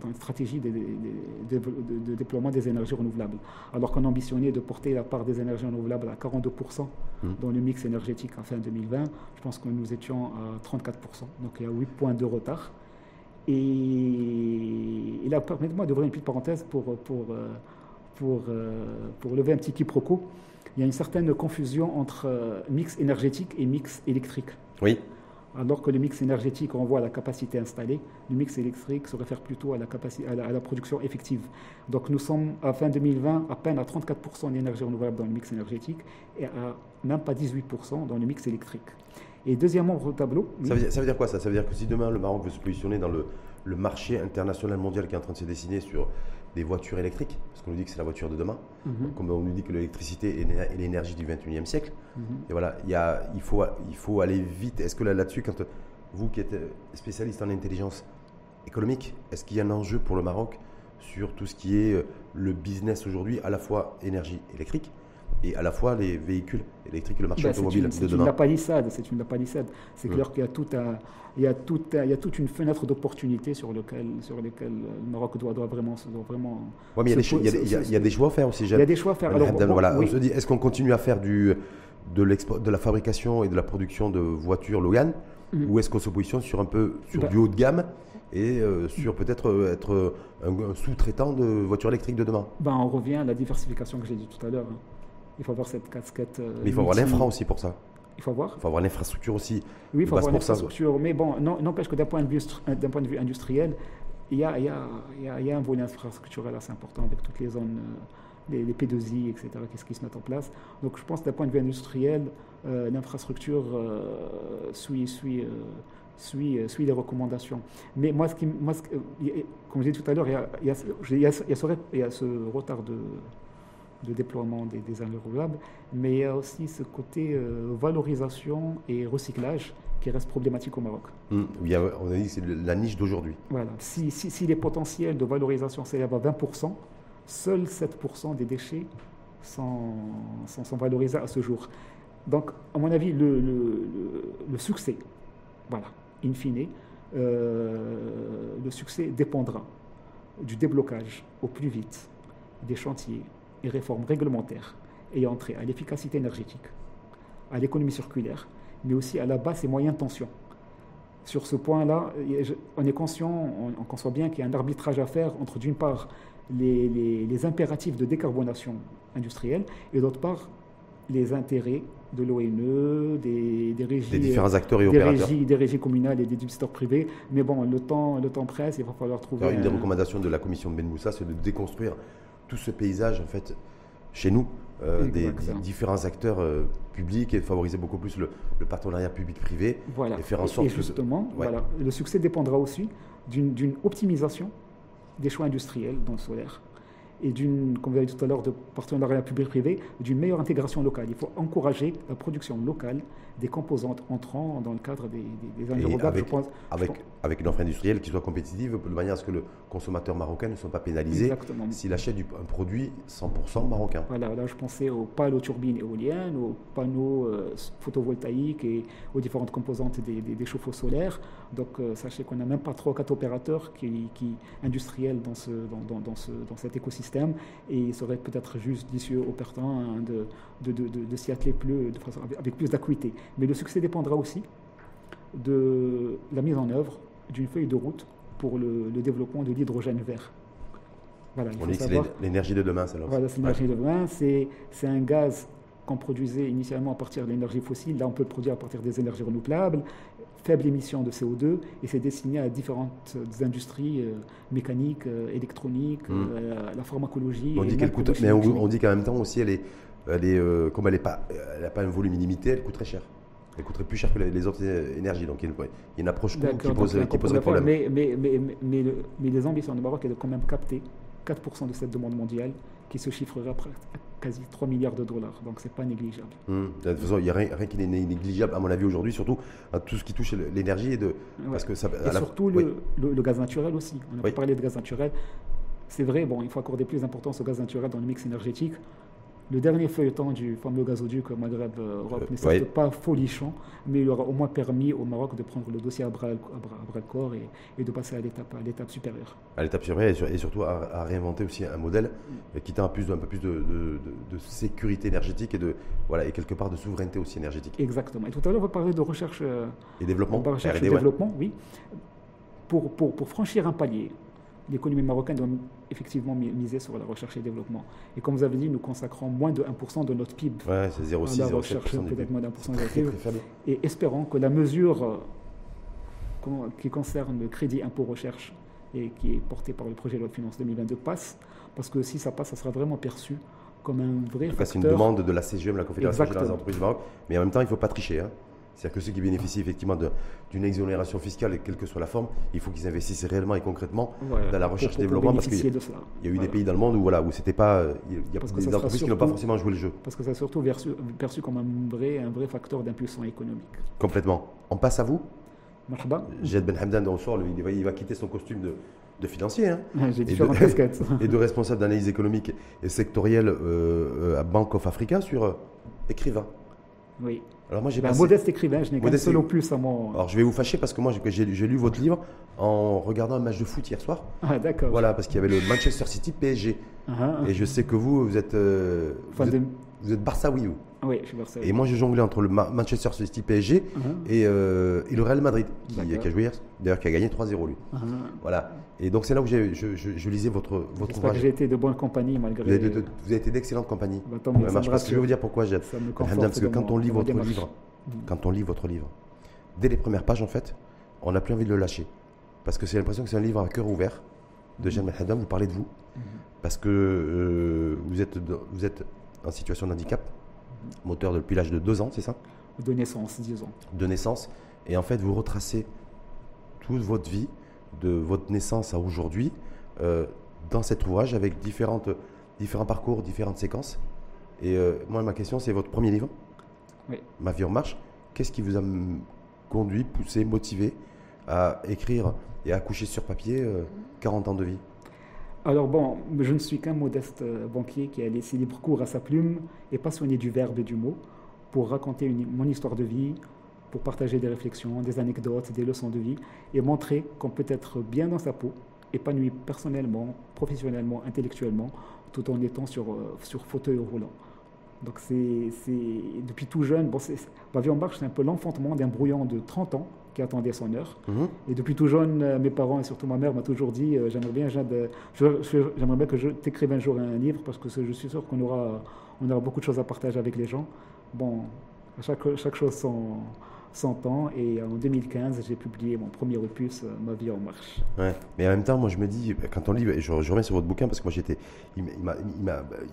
dans la stratégie de, déploiement des énergies renouvelables. Alors qu'on ambitionnait de porter la part des énergies renouvelables à 42% mmh. dans le mix énergétique en fin 2020, je pense que nous étions à 34%. Donc il y a 8 points de retard. Et, là, permettez-moi d'ouvrir une petite parenthèse pour, pour, euh, pour, euh, pour lever un petit quiproquo il y a une certaine confusion entre euh, mix énergétique et mix électrique. Oui. Alors que le mix énergétique renvoie à la capacité installée, le mix électrique se réfère plutôt à la, capacité, à la, production effective. Donc nous sommes à fin 2020 à peine à 34% d'énergie renouvelable dans le mix énergétique et à même pas 18% dans le mix électrique. Et deuxièmement, au tableau. Ça, veut dire, ça, veut dire, quoi ça? Ça veut dire que si demain le Maroc veut se positionner dans le, le marché international mondial qui est en train de se dessiner sur des voitures électriques, parce qu'on nous dit que c'est la voiture de demain, mhm. comme on nous dit que l'électricité est l'énergie du 21e siècle. Mhm. Et voilà, il, y a, il, faut, il faut aller vite. Est-ce que là-dessus, quand vous qui êtes spécialiste en intelligence économique, est-ce qu'il y a un enjeu pour le Maroc sur tout ce qui est euh, le business aujourd'hui, à la fois énergie électrique et à la fois les véhicules électriques et le marché bah, automobile de demain. C'est une palissade, c'est une palissade. C'est mmh. clair qu'il y a tout un, il y a, tout, il y a toute une fenêtre d'opportunité sur, lequel, sur lesquelles le Maroc doit, doit vraiment. Doit vraiment ouais, mais il y, a des, il, y a, des choix à faire aussi. Il y a des choix à faire. Alors, voilà, on se dit, est-ce qu'on continue à faire du, de, de la fabrication et de la production de voitures Logan mmh. ou est-ce qu'on se positionne sur un peu sur bah du haut de gamme et euh, sur peut-être euh, être un, sous-traitant de voitures électriques de demain? Ben, On revient à la diversification que j'ai dit tout à l'heure. Hein. Il faut avoir cette casquette. Euh, mais il faut avoir l'infra aussi pour ça. Il faut avoir Il faut avoir l'infrastructure aussi. Oui, il faut avoir l'infrastructure. Mais bon, n'empêche que d'un point, euh, point, de vue industriel, il y a, il y a, il y a un volet infrastructurel assez important avec toutes les zones, euh, les, P2I, etc., qu'est-ce qui se mettent en place. Donc je pense d'un point de vue industriel, l'infrastructure suit, suit, suit, suit, les recommandations. Mais moi, ce qui, moi comme je disais tout à l'heure, il, il, il, y a ce retard de de déploiement des, des énergies renouvelables, mais il y a aussi ce côté euh, valorisation et recyclage qui reste problématique au Maroc. Hum, on a dit que c'est la niche d'aujourd'hui. Voilà. Si, si, les potentiels de valorisation s'élèvent à 20%, seuls 7% des déchets sont, sont, valorisés à ce jour. Donc, à mon avis, le, le, succès, voilà, in fine, euh, le succès dépendra du déblocage au plus vite des chantiers, et réformes réglementaires ayant trait à l'efficacité énergétique, à l'économie circulaire, mais aussi à la basse et moyenne tension. Sur ce point-là, on est conscient, on, conçoit bien qu'il y a un arbitrage à faire entre, d'une part, les, les, impératifs de décarbonation industrielle et d'autre part, les intérêts de l'ONE, des, des, régies, des différents acteurs et des Régies, des régies communales et des investisseurs privés. Mais bon, le temps, le temps presse, il va falloir trouver. une des recommandations de la commission de Ben Moussa, c'est de déconstruire tout ce paysage, en fait, chez nous, euh, des, différents acteurs euh, publics et de favoriser beaucoup plus le, partenariat public-privé. Voilà. Et faire en sorte et justement, voilà, le succès dépendra aussi d'une optimisation des choix industriels dans le solaire et d'une, comme vous avez dit tout à l'heure, de partenariat public-privé, d'une meilleure intégration locale. Il faut encourager la production locale des composantes entrant dans le cadre des, des, avec, je pense, avec, avec, une offre industrielle qui soit compétitive, de manière à ce que le consommateur marocain ne soit pas pénalisé s'il achète un produit 100% marocain. Voilà, là je pensais aux pales aux turbines éoliennes, aux panneaux euh, photovoltaïques et aux différentes composantes des, chauffe-eau solaires. Donc euh, sachez qu'on n'a même pas trois ou quatre opérateurs qui, qui industriels dans, ce, dans, dans, ce, dans cet écosystème et il serait peut-être juste judicieux au hein, de, de, de, de, s'y atteler plus, de façon, avec plus d'acuité. Mais le succès dépendra aussi de la mise en œuvre d'une feuille de route pour le, développement de l'hydrogène vert. Voilà, On dit que c'est l'énergie de demain, celle-là. Voilà, c'est l'énergie de demain. C'est un gaz qu'on produisait initialement à partir de l'énergie fossile. Là, on peut le produire à partir des énergies renouvelables faible émission de CO2 et c'est destiné à différentes industries euh, mécaniques, euh, électroniques, hmm. euh, la pharmacologie. On dit qu'elle coûte, mais on, dit qu'en même temps aussi, elle est, elle est comme elle n'a pas, elle pas un volume illimité, elle coûte très cher. Elle coûterait plus cher que les autres énergies. Donc il y a une, approche qui, pose, qui poserait problème. Mais, mais, mais, mais, les ambitions du Maroc est de quand même capter 4% de cette demande mondiale qui se chiffrera quasi 3 milliards de dollars. Donc, ce n'est pas négligeable. Hum. De toute façon, il n'y a rien, qui n'est négligeable, à mon avis, aujourd'hui, surtout à tout ce qui touche l'énergie. De, parce que ça, et surtout le, le, gaz naturel aussi. On a parlé de gaz naturel. C'est vrai, bon, il faut accorder plus d'importance au gaz naturel dans le mix énergétique. Le dernier feuilleton du fameux gazoduc Maghreb-Europe euh, n'est pas folichon, mais il aura au moins permis au Maroc de prendre le dossier à bras, le corps et, de passer à l'étape supérieure. À l'étape supérieure et, surtout à, réinventer aussi un modèle qui tend à plus, un peu plus de, sécurité énergétique et, de, voilà, et quelque part de souveraineté aussi énergétique. Exactement. Et tout à l'heure, vous parlez de recherche euh, et développement. recherche et développement, oui. Pour, pour, pour franchir un palier, l'économie marocaine doit effectivement miser sur la recherche et développement. Et comme vous avez dit, nous consacrons moins de 1% de notre PIB ouais, c'est 0,6, à la recherche, peut-être moins de 1% de notre PIB. Et espérons que la mesure euh, qui concerne le crédit impôt recherche et qui est porté par le projet de loi de finances 2022 passe, parce que si ça passe, ça sera vraiment perçu comme un vrai facteur. C'est une demande de la CGM, la Confédération des Entreprises du Maroc, mais en même temps, il ne faut pas tricher. Hein. C'est-à-dire que ceux qui bénéficient effectivement d'une exonération fiscale, quelle que soit la forme, il faut qu'ils investissent réellement et concrètement dans la recherche et développement. Parce qu'il y a eu des pays dans le monde où, voilà, où c'était pas. Il y a des entreprises qui n'ont pas forcément joué le jeu. Parce que ça surtout perçu, comme un vrai, un vrai facteur d'impulsion économique. Complètement. On passe à vous Marhaba. Jed Ben Hamdan, on sort, il va quitter son costume de, de financier. Hein, J'ai différentes <laughs> casquettes. et de responsable d'analyse économique et sectorielle euh, euh, à Bank of Africa sur euh, écrivain. Oui. Alors moi j'ai un modeste écrivain, je n'ai qu'un seul plus à mon. Alors je vais vous fâcher parce que moi j'ai lu votre livre en regardant un match de foot hier soir. Ah d'accord. Voilà parce qu'il y avait le Manchester City PSG. Ah, ah. et je sais que vous vous êtes euh, vous, êtes, Barça oui Oui, je suis Barça. Et moi j'ai jonglé entre le Manchester City PSG uh-huh. euh, et, le Real Madrid qui, a joué hier, d'ailleurs qui a gagné 3-0 lui. Uh-huh. Voilà. Et donc c'est là où je, je, lisais votre votre ouvrage. j'ai été de bonne compagnie malgré. Vous avez, vous avez été d'excellente compagnie. Bah, tant mieux, parce que je vais vous dire pourquoi j'ai. Parce que quand on lit votre livre, mm. quand on lit votre livre, dès les premières pages en fait, on n'a plus envie de le lâcher, parce que c'est l'impression que c'est un livre à cœur ouvert de Jeanne Haddam. Vous parlez de vous, parce que euh, vous êtes vous êtes en situation de handicap, moteur depuis l'âge de 2 ans, c'est ça De naissance, 10 ans. De naissance, et en fait vous retracez toute votre vie de votre naissance à aujourd'hui euh, dans cet ouvrage avec différentes, différents parcours, différentes séquences. Et euh, moi, ma question, c'est votre premier livre, oui. Ma vie en marche. Qu'est-ce qui vous a conduit, poussé, motivé à écrire et à coucher sur papier 40 euh, ans de vie? Alors bon, je ne suis qu'un modeste banquier qui a laissé libre cours à sa plume et passionné du verbe et du mot pour raconter mon histoire de vie, pour partager des réflexions, des anecdotes, des leçons de vie et montrer qu'on peut être bien dans sa peau, épanoui personnellement, professionnellement, intellectuellement, tout en étant sur, euh, sur fauteuil roulant. Donc c'est depuis tout jeune, bon, Ma vie en marche, c'est un peu l'enfantement d'un brouillon de 30 ans qui attendait son heure. Mhm. Et depuis tout jeune, euh, mes parents et surtout ma mère m'ont toujours dit euh, j'aimerais bien, j'aimerais bien que je t'écrive un jour un livre parce que je suis sûr qu'on aura, on aura beaucoup de choses à partager avec les gens. Bon, chaque, chaque chose son, 100 ans. Et en 2015, j'ai publié mon premier opus, euh, Ma vie en marche. Ouais. Mais en même temps, moi, je me dis, quand on lit, je, je reviens sur votre bouquin parce que moi, j'étais, il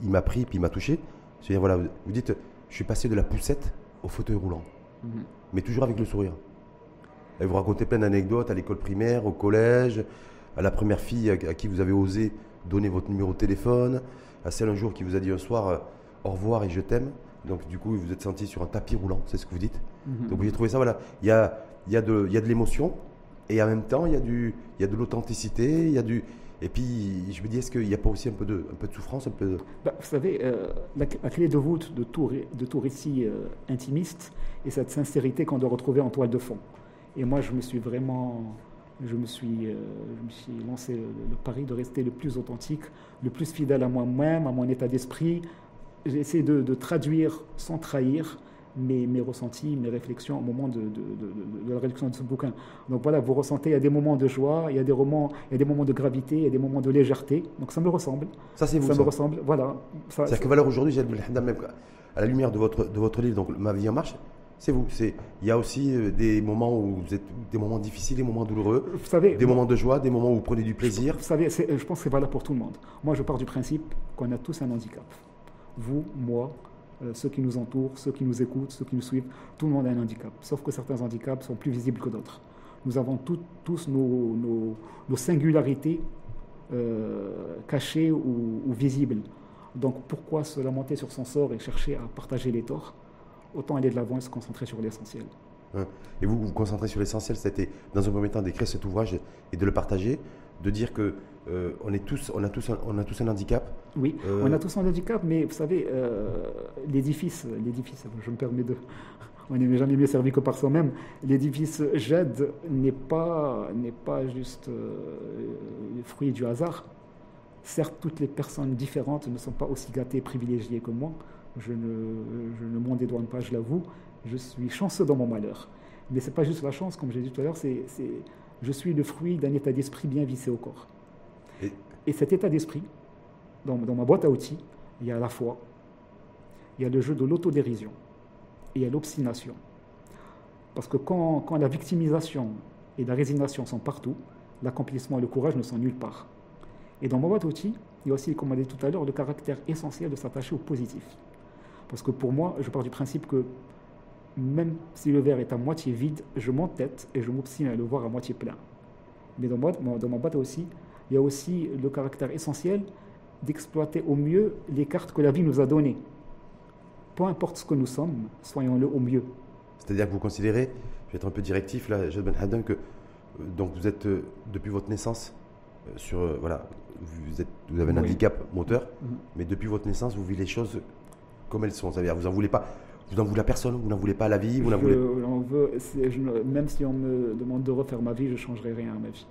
m'a pris puis il m'a touché. C'est-à-dire, voilà, vous dites, je suis passé de la poussette au fauteuil roulant, mhm. mais toujours avec le sourire. Et vous racontez plein d'anecdotes à l'école primaire, au collège, à la première fille à, qui vous avez osé donner votre numéro de téléphone, à celle un jour qui vous a dit un soir euh, au revoir et je t'aime. Donc du coup, vous êtes senti sur un tapis roulant, c'est ce que vous dites. Mhm. Donc j'ai trouvé ça, voilà. Il y a, il y a de, il y a de l'émotion et en même temps, il y a, du, il y a de l'authenticité, il y a du... Et puis, je me dis, est-ce qu'il n'y a pas aussi un peu de, un peu de souffrance un peu bah, Vous savez, euh, la, clé de voûte de tout, de tout récit euh, intimiste est cette sincérité qu'on doit retrouver en toile de fond. Et moi, je me suis vraiment je me suis, euh, je me suis lancé le, le, pari de rester le plus authentique, le plus fidèle à moi-même, à mon état d'esprit, j'ai essayé de, traduire sans trahir mes, mes, ressentis, mes réflexions au moment de, la réduction de ce bouquin. Donc voilà, vous ressentez, il y a des moments de joie, il y a des, moments, il y a des moments de gravité, il y a des moments de légèreté. Donc ça me ressemble. Ça, c'est vous. Ça, me ressemble, voilà. C'est-à-dire que valeur aujourd'hui, à la lumière de votre, de votre livre, donc Ma vie en marche, c'est vous. C'est il y a aussi euh, des moments où vous êtes des moments difficiles, des moments douloureux, vous savez, des moments de joie, des moments où vous prenez du plaisir. Vous savez, je pense que c'est valable pour tout le monde. Moi, je pars du principe qu'on a tous un handicap. Vous, moi, euh, ceux qui nous entourent, ceux qui nous écoutent, ceux qui nous suivent, tout le monde a un handicap. Sauf que certains handicaps sont plus visibles que d'autres. Nous avons tous nos, singularités euh, cachées ou, ou visibles. Donc pourquoi se lamenter sur son sort et chercher à partager les torts? Autant aller de l'avant et se concentrer sur l'essentiel. Et vous vous concentrez sur l'essentiel, c'était dans un premier temps d'écrire cet ouvrage et de le partager, de dire que euh, on, est tous, on, a tous un, on a tous un handicap. Oui, euh, on a tous un handicap, mais vous savez, euh, l'édifice, l'édifice, je me permets de, <laughs> on n'est jamais mieux servi que par soi-même. L'édifice JED n'est pas, n'est pas juste le fruit du hasard. Certes, toutes les personnes différentes ne sont pas aussi gâtées et privilégiées que moi je ne, je ne m'en dédouane pas, je l'avoue, je suis chanceux dans mon malheur. Mais ce n'est pas juste la chance, comme j'ai dit tout à l'heure, c'est, je suis le fruit d'un état d'esprit bien vissé au corps. Et, cet état d'esprit, dans, dans, ma boîte à outils, il y a la foi, il y a le jeu de l'autodérision, et il y a l'obstination. Parce que quand, quand la victimisation et la résignation sont partout, l'accomplissement et le courage ne sont nulle part. Et dans ma boîte à outils, il y a aussi, comme on l'a dit tout à l'heure, le caractère essentiel de s'attacher au positif. Parce que pour moi, je pars du principe que même si le verre est à moitié vide, je m'entête et je m'obstine à le voir à moitié plein. Mais dans, moi, dans ma boîte aussi, il y a aussi le caractère essentiel d'exploiter au mieux les cartes que la vie nous a données. Peu importe ce que nous sommes, soyons-le au mieux. C'est-à-dire que vous considérez, je vais être un peu directif là, Jad Ben Haddon, que euh, donc vous êtes euh, depuis votre naissance euh, sur voilà, vous, êtes, vous avez un handicap moteur, mm-hmm. mais depuis votre naissance, vous vivez les choses comme elles sont. C'est-à-dire, vous n'en voulez pas. Vous n'en voulez à personne, vous n'en voulez pas à la vie, vous n'en voulez. Même si on me demande de refaire ma vie, je ne changerai rien à ma vie.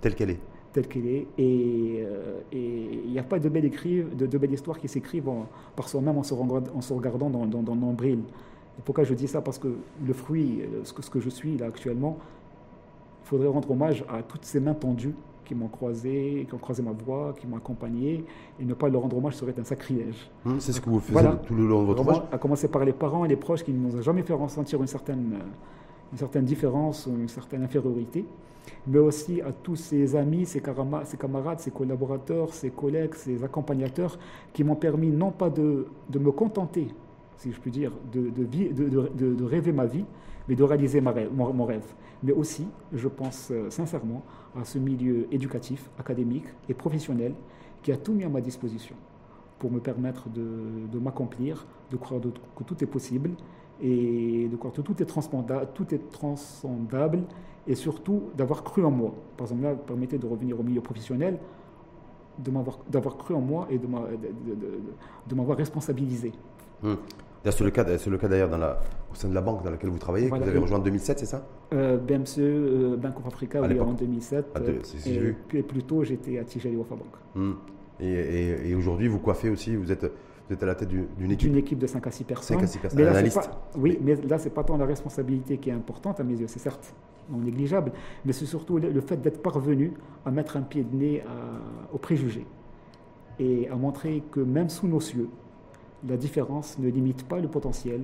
Telle qu'elle est. Telle qu'elle est. Et euh, il n'y a pas de belles, de, de belles histoires qui s'écrivent par soi-même en, se en se regardant dans, dans, dans pourquoi je dis ça? Parce que le fruit, ce que, ce que je suis là actuellement, il faudrait rendre hommage à toutes ces mains tendues qui m'ont croisé, qui ont croisé ma voie, qui m'ont accompagné, et ne pas leur rendre hommage serait un sacrilège. Hum, c'est ce que vous faites tout le long de votre voyage À commencer par les parents et les proches qui ne nous ont jamais fait ressentir une certaine, une certaine différence ou une certaine infériorité, mais aussi à tous ces amis, ces, ces camarades, ces collaborateurs, ces collègues, ces accompagnateurs qui m'ont permis non pas de, de, me contenter, si je puis dire, de, de, de rêver ma vie, mais de réaliser rêve, mon, rêve. Mais aussi, je pense euh, sincèrement, à ce milieu éducatif, académique et professionnel qui a tout mis à ma disposition pour me permettre de, m'accomplir, de croire que tout est possible et de croire que tout est, transcendable, tout est transcendable et surtout d'avoir cru en moi. Par exemple, là, permettez de revenir au milieu professionnel, d'avoir cru en moi et de m'avoir responsabilisé. Mmh. C'est le cas, c'est le cas d'ailleurs au sein de la banque dans laquelle vous travaillez, que vous avez rejoint en 2007, c'est ça? Euh, BMCE, euh, Bank of Africa, oui, en 2007. Ah, et, plus tôt, j'étais à Tijali Wafa Bank. Hmm. Et, aujourd'hui, vous coiffez aussi, vous êtes, vous êtes à la tête d'une équipe? D'une équipe de 5 à 6 personnes. 5 à 6 personnes, mais analystes. oui, mais là, ce n'est pas tant la responsabilité qui est importante à mes yeux, c'est certes non négligeable, mais c'est surtout le, fait d'être parvenu à mettre un pied de nez aux préjugés et à montrer que même sous nos cieux, la différence ne limite pas le potentiel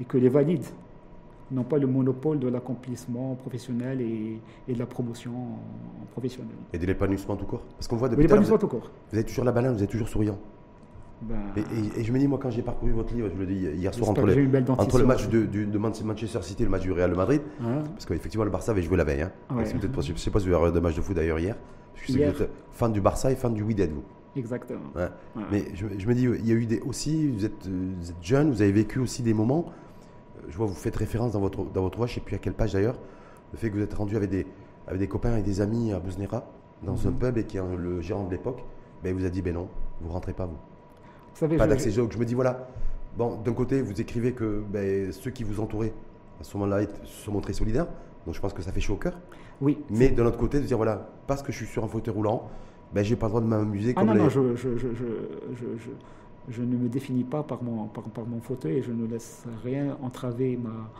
et que les valides n'ont pas le monopole de l'accomplissement professionnel et, de la promotion professionnelle. Et de l'épanouissement tout court? Parce qu'on voit depuis l'épanouissement tout court. Vous êtes toujours la banane, vous êtes toujours souriant. Ben, et, je me dis, moi, quand j'ai parcouru votre livre, je le dis hier soir, entre, les, entre le match de, de, Manchester City et le match du Real Madrid, parce qu'effectivement, le Barça avait joué la veille. Hein. je ne sais pas si vous avez le match de foot d'ailleurs hier. Je suis fan du Barça et fan du Wydad, vous. Exactement. Mais je, me dis, il y a eu des, aussi, vous êtes, jeune, vous avez vécu aussi des moments. Euh, je vois, vous faites référence dans votre, dans votre voix, je ne sais plus à quelle page d'ailleurs, le fait que vous êtes rendu avec des, avec des copains et des amis à Bouznera, dans un mhm. pub, et qui est le gérant de l'époque, ben, il vous a dit, ben non, vous rentrez pas, vous. Savez, pas d'accès Je me dis, voilà, bon, d'un côté, vous écrivez que ben, ceux qui vous entouraient, à ce moment-là, se sont montrés solidaires, donc je pense que ça fait chaud au cœur. Oui. Mais de l'autre côté, de dire, voilà, parce que je suis sur un fauteuil roulant, ben, j'ai pas le droit de m'amuser ah comme non, non, je, je, je, je ne me définis pas par mon, par, par mon fauteuil et je ne laisse rien entraver ma,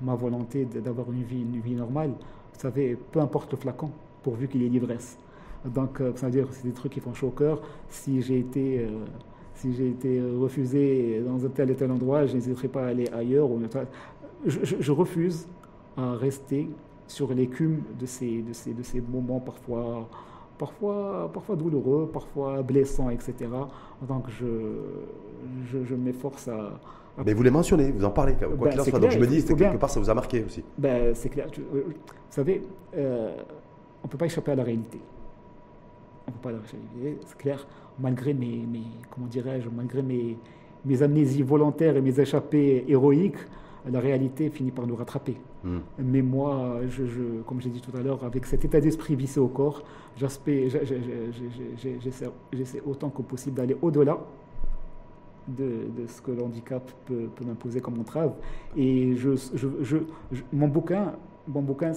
ma volonté d'avoir une vie, une vie normale. Vous savez, peu importe le flacon, pourvu qu'il y ait l'ivresse. Donc, euh, ça veut dire que c'est des trucs qui font chaud au cœur. Si j'ai été, euh, si j'ai été refusé dans un tel et tel endroit, je n'hésiterai pas à aller ailleurs. Je, je, je refuse à rester sur l'écume de ces, de, ces, de ces moments parfois, parfois, parfois douloureux, parfois blessants, etc. Donc je, je, je m'efforce à, à, Mais vous les mentionnez, vous en parlez, quoi Ben, qu'il en soit. clair, Donc je me dis, bien- quelque part, ça vous a marqué aussi. Ben, c'est clair. Euh, Vous savez, euh, on ne peut pas échapper à la réalité. On ne peut pas échapper. C'est clair, malgré mes, mes comment dirais-je, malgré mes, mes amnésies volontaires et mes échappées héroïques, la réalité finit par nous rattraper. Hmm. Mais moi, je, je- comme j'ai dit tout à l'heure, avec cet état d'esprit vissé au corps, j'essaie autant que possible d'aller au-delà de, de ce que l'handicap peut, peut m'imposer comme entrave. Et je, je- je- mon bouquin, mon bouquin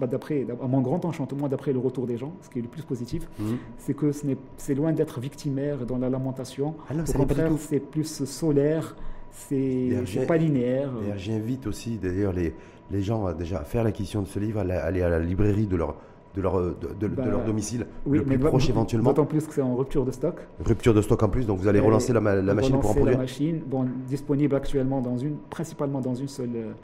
bah, d'après, à mon grand enchantement, d'après le retour des gens, ce qui est le plus positif, Hmm. c'est que ce n'est- c'est loin d'être victimaire dans la lamentation. Ah non, Au contraire, c'est plus solaire, c'est pas linéaire. D'ailleurs, j'invite aussi d'ailleurs les, les gens à déjà faire l'acquisition de ce livre, à la- aller à la librairie de leur, de leur, de, de- de Bah, leur domicile, Oui, le plus proche éventuellement. D'autant plus que c'est en rupture de stock. Rupture de stock en plus, donc vous allez relancer la, ma- la machine pour en produire. la machine, bon, disponible actuellement dans une, principalement dans une seule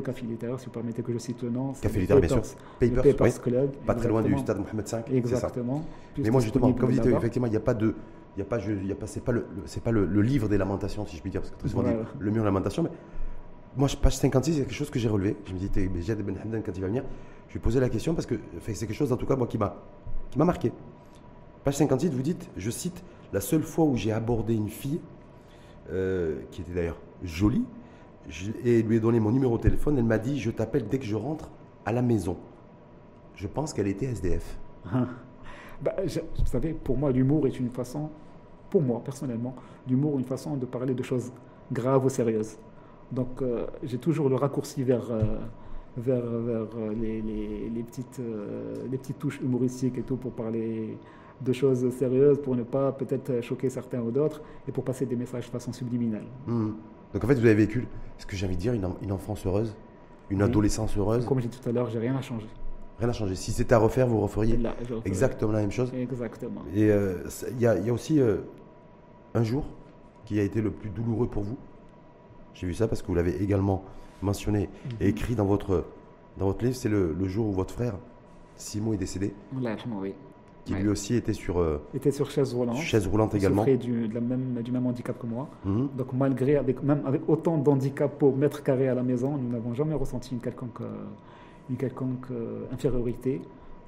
Café littéraire, si vous permettez que je cite le nom. littéraire, bien sûr. Papers- Papers, oui. Club. Pas très loin du stade Mohamed V. Exactement. Mais moi justement, comme vous dites, effectivement, il n'y a pas de, il y a pas, je, y a pas, c'est pas le, c'est pas le, le livre des lamentations, si je puis dire, parce que très souvent on dit le mur lamentation, mais moi, page 56, il y a quelque chose que j'ai relevé. Je me dis, Jad Ben Hamdan, quand il va venir, je lui poser la question parce que c'est quelque chose, en tout cas, moi, qui m'a, qui m'a marqué. Page 58, vous dites, je cite, la seule fois où j'ai abordé une fille, euh, qui était d'ailleurs jolie, je- et lui ai donné mon numéro de téléphone, elle m'a dit, je t'appelle dès que je rentre à la maison. Je pense qu'elle était SDF. Bah, je- vous savez, pour moi, l'humour est une façon, pour moi personnellement, l'humour est une façon de parler de choses graves ou sérieuses. Donc, euh, j'ai toujours le raccourci vers, euh, vers, vers euh, les, les- les petites, euh, les petites touches humoristiques et tout pour parler de choses sérieuses, pour ne pas peut-être choquer certains ou d'autres et pour passer des messages de façon subliminale. Hmm. Donc en fait, vous avez vécu, ce que j'ai envie de dire, une, une enfance heureuse, une Oui. adolescence heureuse. Comme j'ai dit tout à l'heure, j'ai rien à changer. Rien n'a changé. Si c'était à refaire, vous referiez Là, exactement la même chose. Exactement. Et euh, il y, a- il y a aussi euh, un jour qui a été le plus douloureux pour vous. J'ai vu ça parce que vous l'avez également mentionné et écrit dans votre, dans votre livre. C'est le, le jour où votre frère, Simon, est décédé, oui. Qui Ouais. lui aussi était sur euh, Il était sur chaise roulante. chaise roulante également. souffrait du, de la même, du même handicap que moi. Mhm. Donc malgré, avec, même avec autant d'handicap au mètre carré à la maison, nous n'avons jamais ressenti une quelconque, euh, une quelconque euh, infériorité.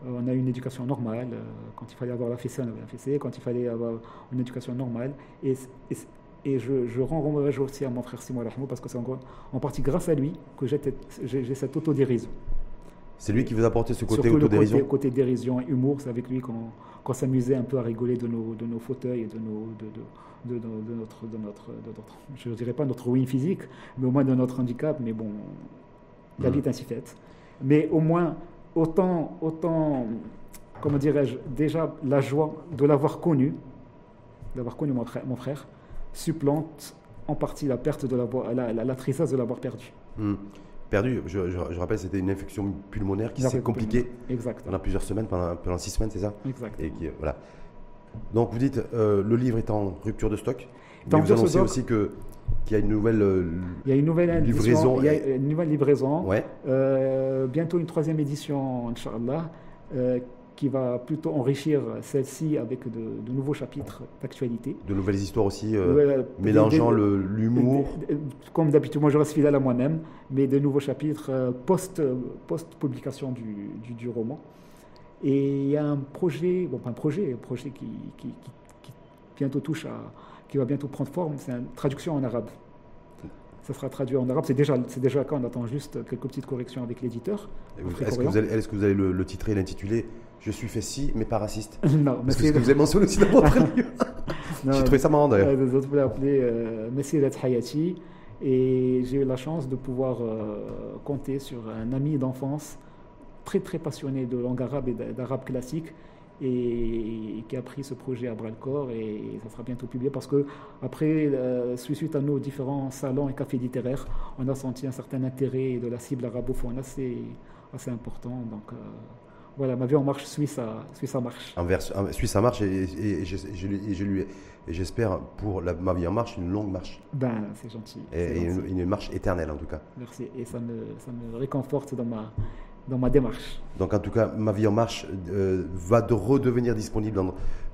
On a eu une éducation normale. quand il fallait avoir la fessée, on avait la fessée. Quand il fallait avoir une éducation normale. Et, et, et je, je rends hommage aussi à mon frère Simon Rahmou parce que c'est en, partie grâce à lui que j'ai cette autodérision. C'est lui qui vous a apporté ce côté Surtout le autodérision. côté, côté dérision et humour, c'est avec lui qu'on s'amusait un peu à rigoler de nos, de nos fauteuils et de, nos, de, de, de, de- de notre, de, notre, de notre, je ne dirais pas notre ruine physique, mais au moins de notre handicap. Mais bon, la vie Mhm. est ainsi faite. Mais au moins, autant, autant comment dirais-je, déjà la joie de l'avoir connu, d'avoir connu mon frère, mon frère, supplante en partie la perte de l'avoir, la, la, la tristesse de l'avoir perdu. Hmm. Perdu, je, je- je rappelle, c'était une infection pulmonaire qui s'est compliquée pendant plusieurs semaines, pendant, pendant six semaines, c'est ça Exact. Et qui, voilà. Donc vous dites, euh, le livre est en rupture de stock. Mais vous annoncez aussi que qu'il y a une nouvelle. euh, Il y a une nouvelle Livraison il y a une nouvelle livraison. ouais. Euh, bientôt une troisième édition, Inch'Allah, euh, qui va plutôt enrichir celle-ci avec de, de nouveaux chapitres d'actualité. De nouvelles histoires aussi, euh, mélangeant l'humour. Comme d'habitude, moi je reste fidèle à moi-même, mais de nouveaux chapitres euh, post, post-publication du, du, du roman. Et il y a un projet, bon pas un projet, un projet qui, qui, qui- qui bientôt touche à, qui va bientôt prendre forme, c'est une traduction en arabe. Ça sera traduit en arabe, c'est déjà, c'est déjà le cas, on attend juste quelques petites corrections avec l'éditeur. Est-ce que, vous allez- est-ce que vous allez le, le titrer et l'intituler Je suis fait ci, mais pas raciste <laughs> non, mais Parce que c'est ce que vous avez mentionné aussi dans votre <laughs> livre. J'ai trouvé ça marrant d'ailleurs. Les autres voulaient appeler euh, Messirat Hayati. Et j'ai eu la chance de pouvoir euh, compter sur un ami d'enfance très très passionné de langue arabe et d'a- d'arabe classique et, qui a pris ce projet à bras le corps et ça sera bientôt publié parce que après euh, suite à nos différents salons et cafés littéraires on a senti un certain intérêt de la cible arabophone assez assez important donc euh, voilà, ma vie en marche, Suisse, Suisse, marche. Suisse, ça marche et, et, et j'espère pour la, ma vie en marche une longue marche. Ben, c'est gentil. Et, Une, marche éternelle en tout cas. Merci. Et ça me, ça me réconforte dans ma, dans ma démarche. Donc en tout cas, Ma vie en marche euh, va de redevenir disponible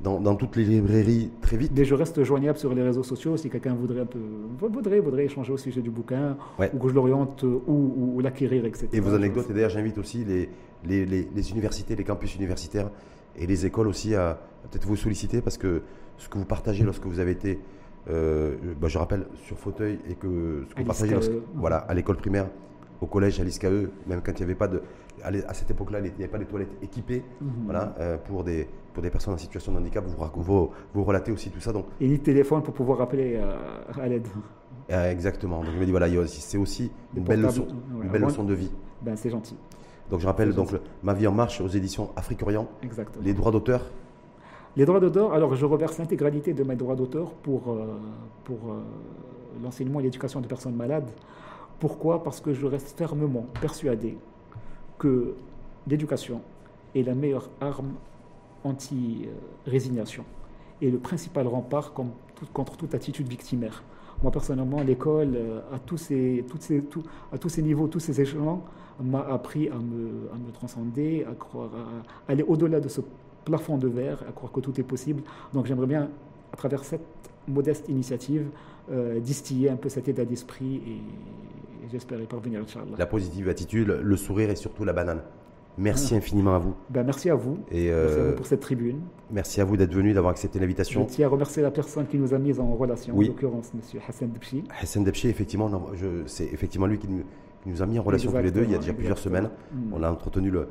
dans, dans, toutes les librairies très vite. Mais je reste joignable sur les réseaux sociaux si quelqu'un voudrait un peu voudrait, voudrait échanger au sujet du bouquin ou que je l'oriente ou, ou l'acquérir, etc. Et vos anecdotes, et d'ailleurs j'invite aussi les, les, les, universités, les campus universitaires et les écoles aussi à, peut-être vous solliciter parce que ce que vous partagez lorsque vous avez été, euh, bah, je rappelle, sur fauteuil et que ce que vous partagez voilà, à l'école primaire, au collège, à l'ISKE, même quand il n'y avait pas de. À cette époque-là, il n'y avait pas de toilettes équipées mhm. voilà, euh, pour, des, pour des personnes en situation de handicap. Vous, vous, vous relatez aussi tout ça. Donc. Et ni téléphone pour pouvoir appeler euh, à l'aide. exactement. Donc je me dis, voilà, c'est aussi une belle, leçon, une belle leçon de vie. Ben, c'est gentil. Donc je rappelle donc Ma vie en marche aux éditions Afrique-Orient. Les droits d'auteur Les droits d'auteur, alors je reverse l'intégralité de mes droits d'auteur pour, euh, pour l'enseignement et l'éducation de personnes malades. Pourquoi? Parce que je reste fermement persuadé que l'éducation est la meilleure arme anti-résignation et le principal rempart contre toute attitude victimaire. Moi, personnellement, l'école, euh, à, tous ces, à tous ces niveaux, tous ces échelons, m'a appris à me, à me, transcender, à, croire, à aller au-delà de ce plafond de verre, à croire que tout est possible. Donc j'aimerais bien, à travers cette modeste initiative, euh, distiller un peu cet état d'esprit et, j'espère y parvenir, Inch'Allah. La positive attitude, le sourire et surtout la banane. Merci ah. infiniment à vous. Ben, merci à vous. Et merci à vous euh, pour cette tribune. Merci à vous d'être venu, d'avoir accepté l'invitation. Je tiens à remercier la personne qui nous a mis en relation, en l'occurrence M. Hassan Debchi. Hassan Debchi, effectivement, c'est effectivement lui qui nous, a mis en relation tous les deux il y a déjà plusieurs semaines. Mm. On a entretenu le,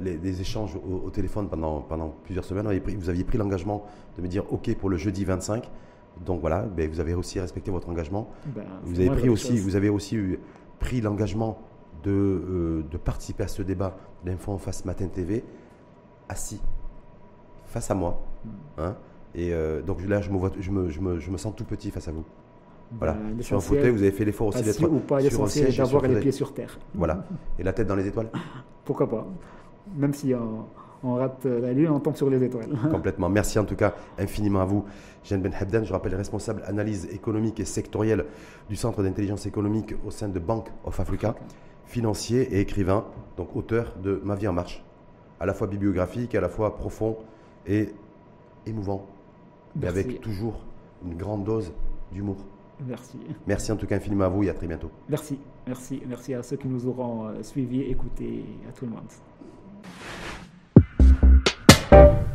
les, échanges au, téléphone pendant, pendant plusieurs semaines. Vous aviez pris l'engagement de me dire OK pour le jeudi 25. Donc voilà, ben, vous avez aussi respecté votre engagement. Ben, vous, avez pris aussi, vous avez aussi pris l'engagement de, euh, de, participer à ce débat d'Info en face Matin TV, assis, face à moi. Hmm. Hein, et euh, donc là, je me, vois, je, me, je, me, je me sens tout petit face à vous. Voilà. Ben, sur un fauteuil, vous avez fait l'effort aussi d'être ou pas, l'essentiel d'avoir les pieds sur terre. Voilà. <laughs> Et la tête dans les étoiles Pourquoi pas Même si on rate la lune, on tombe sur les étoiles. <laughs> Complètement. Merci en tout cas infiniment à vous. Jeanne Ben Hebden, je rappelle responsable analyse économique et sectorielle du Centre d'intelligence économique au sein de Bank of Africa, financier et écrivain, donc auteur de Ma vie en marche, à la fois bibliographique, à la fois profond et émouvant, mais avec toujours une grande dose d'humour. Merci. Merci en tout cas infiniment à vous et à très bientôt. Merci, merci, merci à ceux qui nous auront euh, suivis, écoutés, à tout le monde. you